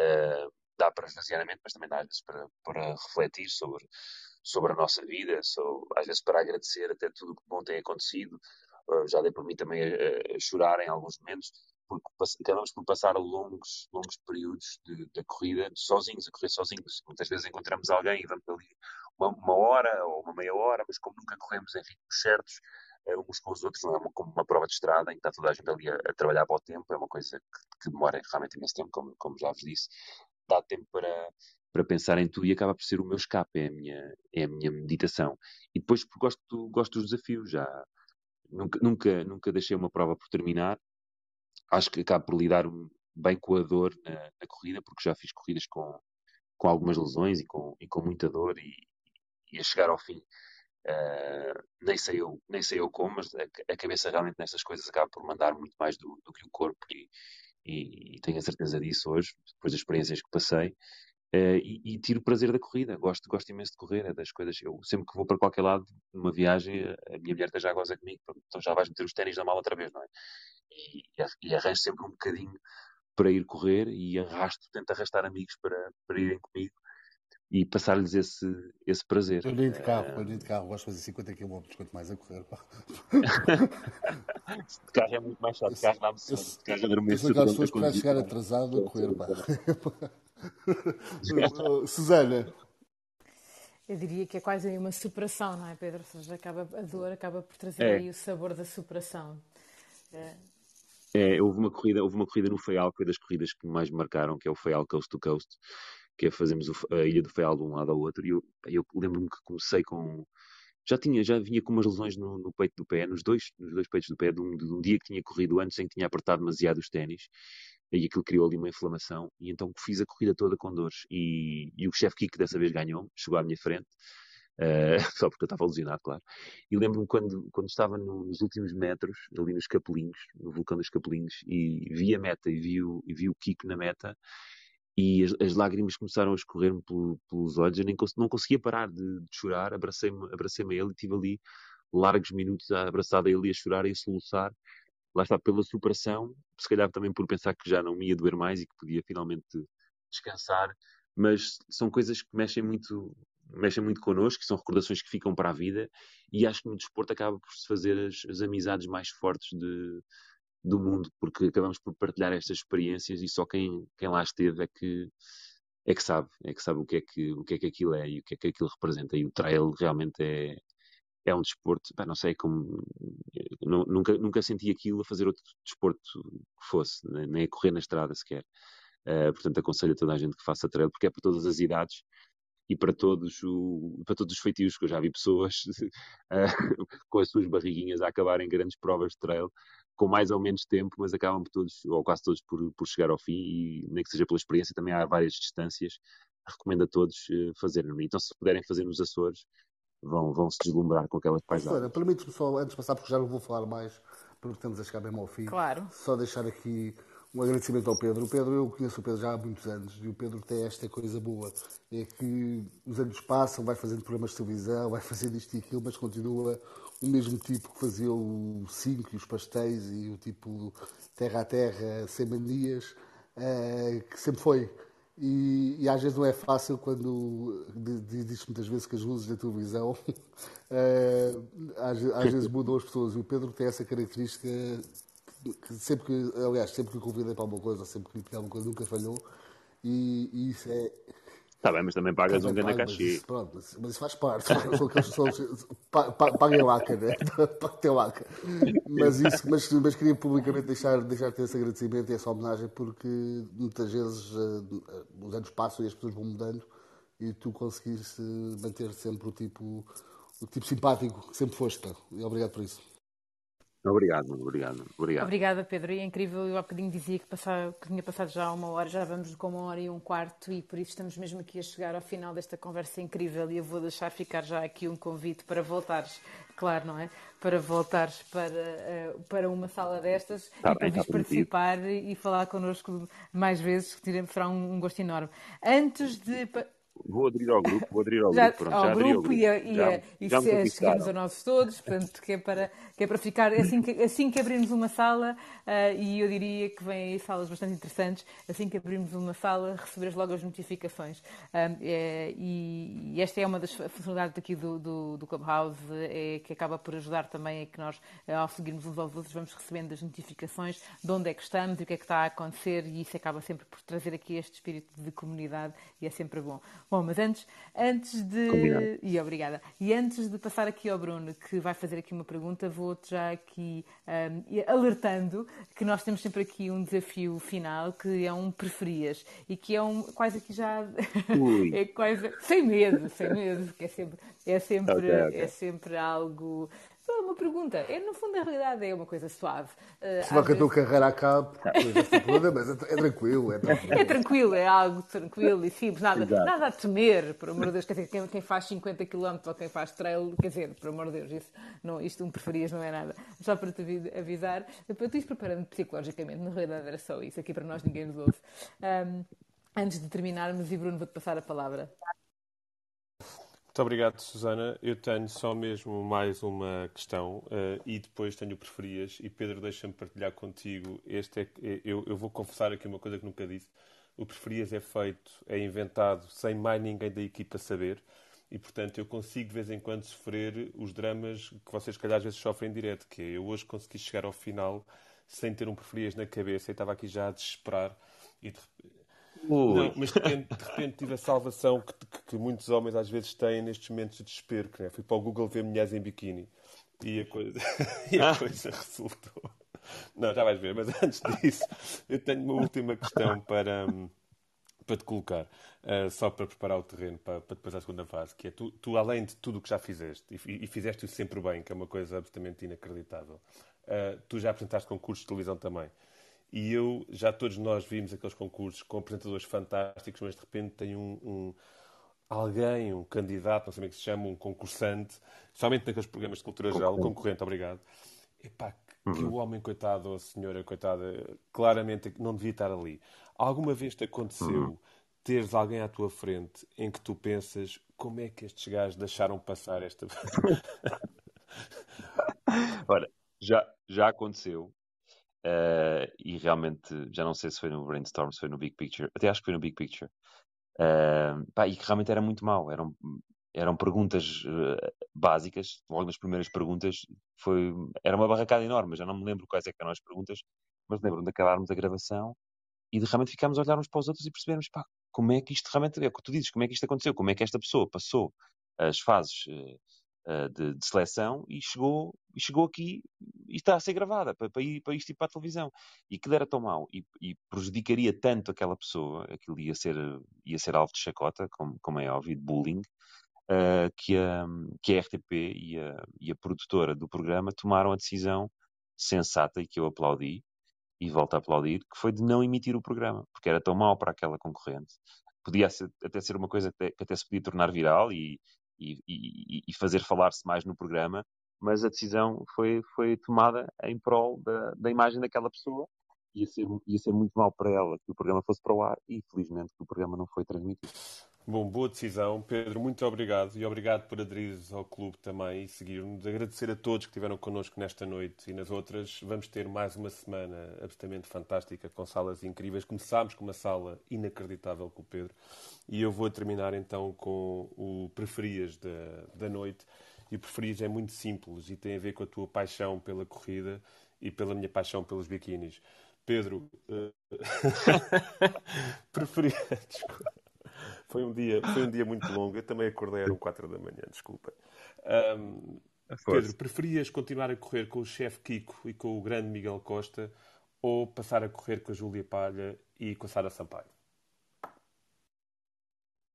uh, dá para esvaziar a mente, mas também dá às vezes para, para refletir sobre, sobre a nossa vida, às vezes para agradecer até tudo o que bom tem acontecido. Uh, já dei por mim também a, a, chorar em alguns momentos, porque acabamos por passar longos, longos períodos de corrida sozinhos, a correr sozinhos. Muitas vezes encontramos alguém e vamos ali uma, uma hora ou uma meia hora, mas como nunca corremos em ritmos certos, uh, uns com os outros, não é uma, como uma prova de estrada em que está toda a gente ali a, a trabalhar para o tempo, é uma coisa que, que demora realmente imenso tempo, como, como já vos disse, dá tempo para, para pensar em tudo e acaba por ser o meu escape, é a minha, é a minha meditação. E depois gosto, gosto dos desafios, já nunca, nunca, nunca deixei uma prova por terminar, acho que acabo por lidar bem com a dor na, na corrida, porque já fiz corridas com, com algumas lesões e com, e com muita dor e, e a chegar ao fim uh, nem, sei eu, nem sei eu como, mas a, a, cabeça realmente nessas coisas acaba por mandar muito mais do, do que o corpo e, e, e, tenho a certeza disso hoje, depois das experiências que passei. Uh, e, e, tiro prazer da corrida, gosto, gosto imenso de correr, é das coisas. Eu sempre que vou para qualquer lado, numa viagem, a minha mulher já goza comigo, então já vais meter os ténis na mala outra vez, não é? E, e arranjo sempre um bocadinho para ir correr e arrasto, tento arrastar amigos para, para irem comigo e passar-lhes esse, esse prazer. Eu nem de carro, uh... eu nem de carro, gosto de fazer 50 km, quanto mais a correr. de carro é muito mais chato, de carro dá-me sono, de carro adormeço. Eu sou pessoas que vai chegar atrasado a correr, pá. Susana. Eu diria que é quase aí uma superação, não é, Pedro? Ou seja, acaba, a dor acaba por trazer é. aí o sabor da superação. É. É, houve uma corrida, houve uma corrida no Feial, que foi das corridas que mais me marcaram, que é o Feial Coast to Coast, que é fazermos a Ilha do Feial de um lado ao outro. E eu, eu lembro-me que comecei com. Já tinha, já vinha com umas lesões no, no, peito do pé, nos dois, nos dois peitos do pé, de um, de um dia que tinha corrido antes em que tinha apertado demasiado os ténis e aquilo criou ali uma inflamação. E então fiz a corrida toda com dores. E, e o chefe Kiko dessa vez ganhou, chegou à minha frente. Uh, só porque eu estava lesionado, claro. E lembro-me quando, quando estava no, nos últimos metros, ali nos Capelinhos, no vulcão dos Capelinhos, e vi a meta e vi o, e vi o Kiko na meta, e as, as lágrimas começaram a escorrer-me pelo, pelos olhos. Eu nem não conseguia parar de, de chorar. Abracei-me abracei a ele e estive ali largos minutos abraçado a ele e a chorar e a soluçar. Lá está, pela superação, se calhar também por pensar que já não me ia doer mais e que podia finalmente descansar. Mas são coisas que mexem muito, mexem muito connosco, são recordações que ficam para a vida. E acho que no desporto acaba por se fazer as, as amizades mais fortes de, do mundo, porque acabamos por partilhar estas experiências e só quem, quem lá esteve é que é que sabe, é que sabe o que é que o que é que aquilo é e o que é que aquilo representa. E o trail realmente é é um desporto, não sei como nunca nunca senti aquilo a fazer outro desporto que fosse, nem a correr na estrada sequer. Uh, portanto, aconselho a toda a gente que faça trail, porque é para todas as idades e para todos, o, para todos os feitios, que eu já vi pessoas uh, com as suas barriguinhas a acabarem grandes provas de trail, com mais ou menos tempo, mas acabam por todos, ou quase todos, por, por chegar ao fim, e nem que seja pela experiência, também há várias distâncias, recomendo a todos uh, fazerem. Então, se puderem fazer nos Açores, vão, vão se deslumbrar com aquelas paisagens. Permite-me só, antes de passar, porque já não vou falar mais, porque estamos a chegar mesmo ao fim, claro. só deixar aqui um agradecimento ao Pedro. O Pedro, eu conheço o Pedro já há muitos anos e o Pedro tem esta coisa boa: é que os anos passam, vai fazendo programas de televisão, vai fazendo isto e aquilo, mas continua o mesmo tipo que fazia o 5 e os pastéis e o tipo terra a terra, sem manias, uh, que sempre foi. E, e, às vezes não é fácil quando diz muitas vezes que as luzes da televisão uh, às, às, vezes mudam as pessoas. E o Pedro tem essa característica que sempre que, aliás, sempre que convidei para alguma coisa, sempre que lhe pedi alguma coisa, nunca falhou. E, e isso é Está bem, mas também pagas também um grande cachê. Pronto, mas, mas isso faz parte. Paguem laca, né? Paguem laca. Mas, isso, mas, mas queria publicamente deixar, deixar ter esse agradecimento e essa homenagem, porque muitas vezes uh, os anos passam e as pessoas vão mudando e tu conseguiste manter sempre o tipo, o tipo simpático que sempre foste. E obrigado por isso. Obrigado, obrigado, obrigado. Obrigada, Pedro. E é incrível, eu há bocadinho dizia que, passava, que tinha passado já uma hora, já vamos com uma hora e um quarto, e por isso estamos mesmo aqui a chegar ao final desta conversa incrível. E eu vou deixar ficar já aqui um convite para voltares, claro, não é? Para voltares para, uh, para uma sala destas tá e bem, para tá participar e falar connosco mais vezes, que será um gosto enorme. Antes de. Vou aderir ao grupo, vou aderir ao já, grupo. Pronto, ao já grupo, ao grupo e, a, e, já, e já se, chegamos a nós todos, portanto, que é para, que é para ficar, assim que, assim que abrirmos uma sala, uh, e eu diria que vêm aí salas bastante interessantes, assim que abrirmos uma sala, receberes logo as notificações. Uh, é, e, e, esta é uma das funcionalidades aqui do, do, do Clubhouse, é, que acaba por ajudar também a que nós, ao seguirmos uns aos outros, vamos recebendo as notificações de onde é que estamos e o que é que está a acontecer, e isso acaba sempre por trazer aqui este espírito de comunidade, e é sempre bom. Bom, mas antes, antes de. Combinado. E obrigada. E antes de passar aqui ao Bruno, que vai fazer aqui uma pergunta, vou-te já aqui um, alertando que nós temos sempre aqui um desafio final que é um preferias e que é um quase aqui já. é quase. Sem medo, sem medo, que é sempre, é sempre, okay, okay. É sempre algo é uma pergunta. É, no fundo, a realidade é uma coisa suave. Uh, Se que a tua carreira acabe, mas é, é, tranquilo, é tranquilo. É tranquilo, é algo tranquilo e simples. Nada, nada a temer, por amor de Deus. Quer dizer, quem, quem faz 50 km ou quem faz trail, quer dizer, por amor de Deus, isso, não, isto um preferias não é nada. Só para te avisar, para tu ires preparando psicologicamente, na realidade era só isso. Aqui para nós ninguém nos ouve. Um, antes de terminarmos, e Bruno, vou-te passar a palavra. Muito obrigado, Susana. Eu tenho só mesmo mais uma questão uh, e depois tenho preferias. E Pedro, deixa-me partilhar contigo. Este é, é, eu, eu vou confessar aqui uma coisa que nunca disse. O preferias é feito, é inventado sem mais ninguém da equipa saber. E, portanto, eu consigo de vez em quando sofrer os dramas que vocês, calhar, às vezes sofrem em direto. Que é, eu hoje consegui chegar ao final sem ter um preferias na cabeça e estava aqui já a desesperar. E não, mas de repente, de repente, tive a salvação que, que, que, muitos homens às vezes têm nestes momentos de desespero. Que, né? Fui para o Google ver mulheres em biquíni e a coisa, e a coisa resultou. Não, já vais ver, mas antes disso, eu tenho uma última questão para, para te colocar, uh, só para preparar o terreno para, para, depois a segunda fase, que é tu, tu além de tudo o que já fizeste, e, e fizeste-o sempre bem, que é uma coisa absolutamente inacreditável, uh, tu já apresentaste concursos de televisão também. E eu, já todos nós vimos aqueles concursos com apresentadores fantásticos, mas de repente tem um, um alguém, um candidato, não sei como é que se chama, um concursante, somente naqueles programas de cultura geral, um concorrente, obrigado. Epá, que, uhum. o homem, coitado, ou a senhora, coitada, claramente não devia estar ali. Alguma vez te aconteceu uhum. teres alguém à tua frente em que tu pensas como é que estes gajos deixaram passar esta. Olha, já, já aconteceu Uh, e realmente, já não sei se foi no Brainstorm, se foi no Big Picture, até acho que foi no Big Picture. Uh, pá, e que realmente era muito mal. Eram, eram perguntas uh, básicas, logo nas primeiras perguntas, foi, era uma barracada enorme. Já não me lembro quais é eram as perguntas, mas lembro-me de acabarmos a gravação e de realmente ficámos a olhar uns para os outros e percebermos, pá, como é que isto realmente é? Tu dizes, como é que isto aconteceu? Como é que esta pessoa passou as fases uh, de, de, seleção e chegou, e chegou aqui e está a ser gravada para, para, ir, para isto para a televisão. E que era tão mau e, e, prejudicaria tanto aquela pessoa, aquilo ia ser, ia ser alvo de chacota, como, como é óbvio, de bullying, uh, que, a, que a RTP e a, e a produtora do programa tomaram a decisão sensata e que eu aplaudi, e volto a aplaudir, que foi de não emitir o programa, porque era tão mau para aquela concorrente. Podia até ser uma coisa que até se podia tornar viral e, e, e, e fazer falar-se mais no programa, mas a decisão foi, foi tomada em prol da, da imagem daquela pessoa. Ia ser, ia ser muito mal para ela que o programa fosse para o ar e, felizmente, que o programa não foi transmitido. Bom, boa decisão. Pedro, muito obrigado e obrigado por aderires ao clube também e seguir-nos. Agradecer a todos que estiveram connosco nesta noite e nas outras. Vamos ter mais uma semana absolutamente fantástica com salas incríveis. Começámos com uma sala inacreditável com o Pedro e eu vou terminar então com o preferias da, da noite. E o preferias é muito simples e tem a ver com a tua paixão pela corrida e pela minha paixão pelos biquínis. Pedro, uh... Desculpa. Foi um dia, foi um dia muito longo. Eu também acordei, eram 4 da manhã, desculpa. Um, Pedro, preferias continuar a correr com o chefe Kiko e com o grande Miguel Costa ou passar a correr com a Júlia Palha e com a Sara Sampaio?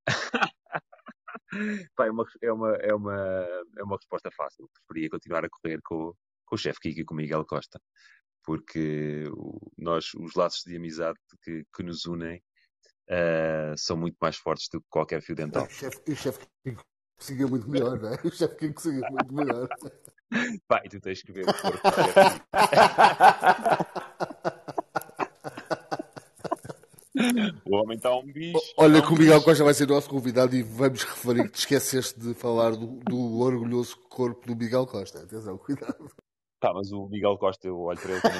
Pá, é, uma, é, uma, é, uma, é uma resposta fácil. Preferia continuar a correr com, com o chefe Kiko e com o Miguel Costa, porque nós, os laços de amizade que, que nos unem uh, são muito mais fortes do que qualquer fio dental. E o chefe Kiko conseguia muito melhor, não é? O chefe Kiko conseguia muito melhor. Pai, tu tens que ver o corpo O homem está um bicho. Olha tá que o Miguel Costa vai ser nosso convidado e vamos referir que te esqueceste de falar do, do orgulhoso corpo do Miguel Costa. Atenção, cuidado. Tá, mas o Miguel Costa, eu olho para ele como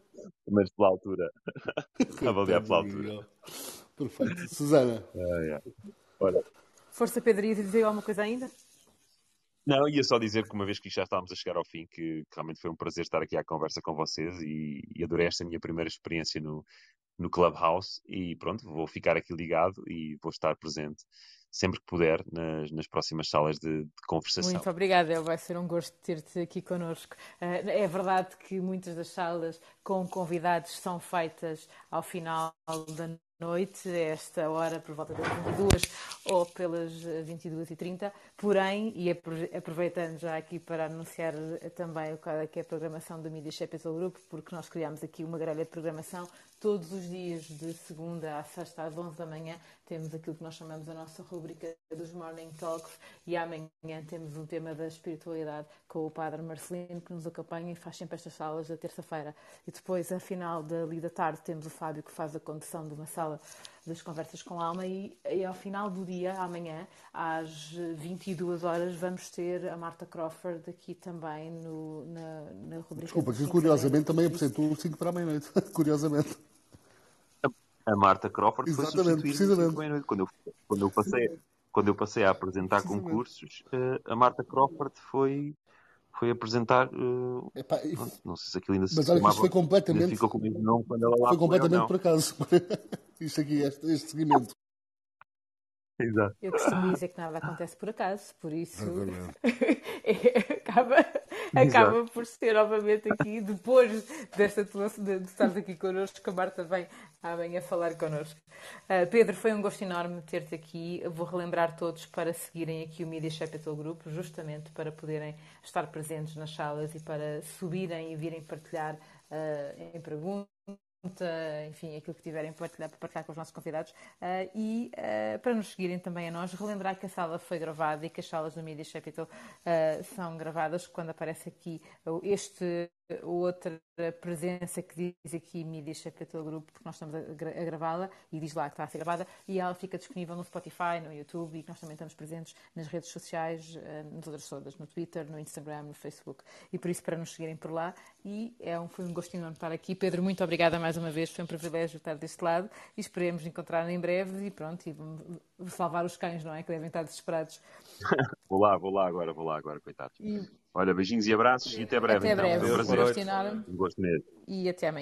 Mas pela altura. Avaliar pela altura. Perfeito. Susana. É, é. Olha. Força Pedro, ia dizer alguma coisa ainda? Não, ia só dizer que uma vez que já estávamos a chegar ao fim, que, que realmente foi um prazer estar aqui à conversa com vocês e, e, adorei esta minha primeira experiência no, no Clubhouse e pronto, vou ficar aqui ligado e vou estar presente sempre que puder nas, nas próximas salas de, de, conversação. Muito obrigada, vai ser um gosto ter-te aqui connosco. Uh, é verdade que muitas das salas com convidados são feitas ao final da noite, esta hora, por volta das 22 ou pelas 22h30. Porém, e aproveitando já aqui para anunciar também o que é a programação do Media Capital Group, porque nós criamos aqui uma grelha de programação todos os dias, de segunda à sexta às 11 da manhã, temos aquilo que nós chamamos a nossa rubrica dos Morning Talks e amanhã temos um tema da espiritualidade com o Padre Marcelino que nos acompanha e faz sempre estas salas da terça-feira. E depois, a final ali da tarde, temos o Fábio que faz a condução de uma sala das conversas com a alma e, e, ao final do dia, amanhã, às 22 horas, vamos ter a Marta Crawford aqui também no, na, na rubrica. Desculpa, que curiosamente também apresentou o 5 para a meia-noite. curiosamente. A, a Marta Crawford Exatamente, foi substituída quando eu, quando eu passei quando eu passei a apresentar concursos, eh, a Marta Crawford foi foi apresentar. Uh, Epá, não sei se aquilo ainda se Mas olha que isto foi completamente. Ficou com o mesmo nome quando ela lá foi. completamente por acaso. isto aqui, este, este seguimento. Exato. Eu costumo dizer que nada acontece por acaso, por isso é, acaba, acaba por ser novamente aqui, depois desta de, de estar aqui connosco, que a Marta vem amanhã falar connosco. Uh, Pedro, foi um gosto enorme ter-te aqui. vou relembrar todos para seguirem aqui o Media Capital Group, justamente para poderem estar presentes nas salas e para subirem e virem partilhar uh, em perguntas enfim, aquilo que tiverem para partilhar, para partilhar com os nossos convidados. Uh, e uh, para nos seguirem também a nós, relembrar que a sala foi gravada e que as salas do Media Capital uh, são gravadas quando aparece aqui este outra presença que diz aqui Media Capital Group, porque nós estamos a, a gravá-la e diz lá que está a ser gravada e ela fica disponível no Spotify, no YouTube e que nós também estamos presentes nas redes sociais, nas outras todas, no Twitter, no Instagram, no Facebook e por isso para nos seguirem por lá e é um, foi um gosto enorme estar aqui. Pedro, muito obrigada mais uma vez, foi um privilégio estar deste lado e esperemos encontrar em breve e pronto, e salvar os cães, não é? Que devem estar desesperados. vou lá, vou lá agora, vou lá agora, coitados. E... Olha, beijinhos e abraços e até breve. Até então. breve. Prazer. Gosto enorme. Um gosto mesmo. E até amanhã.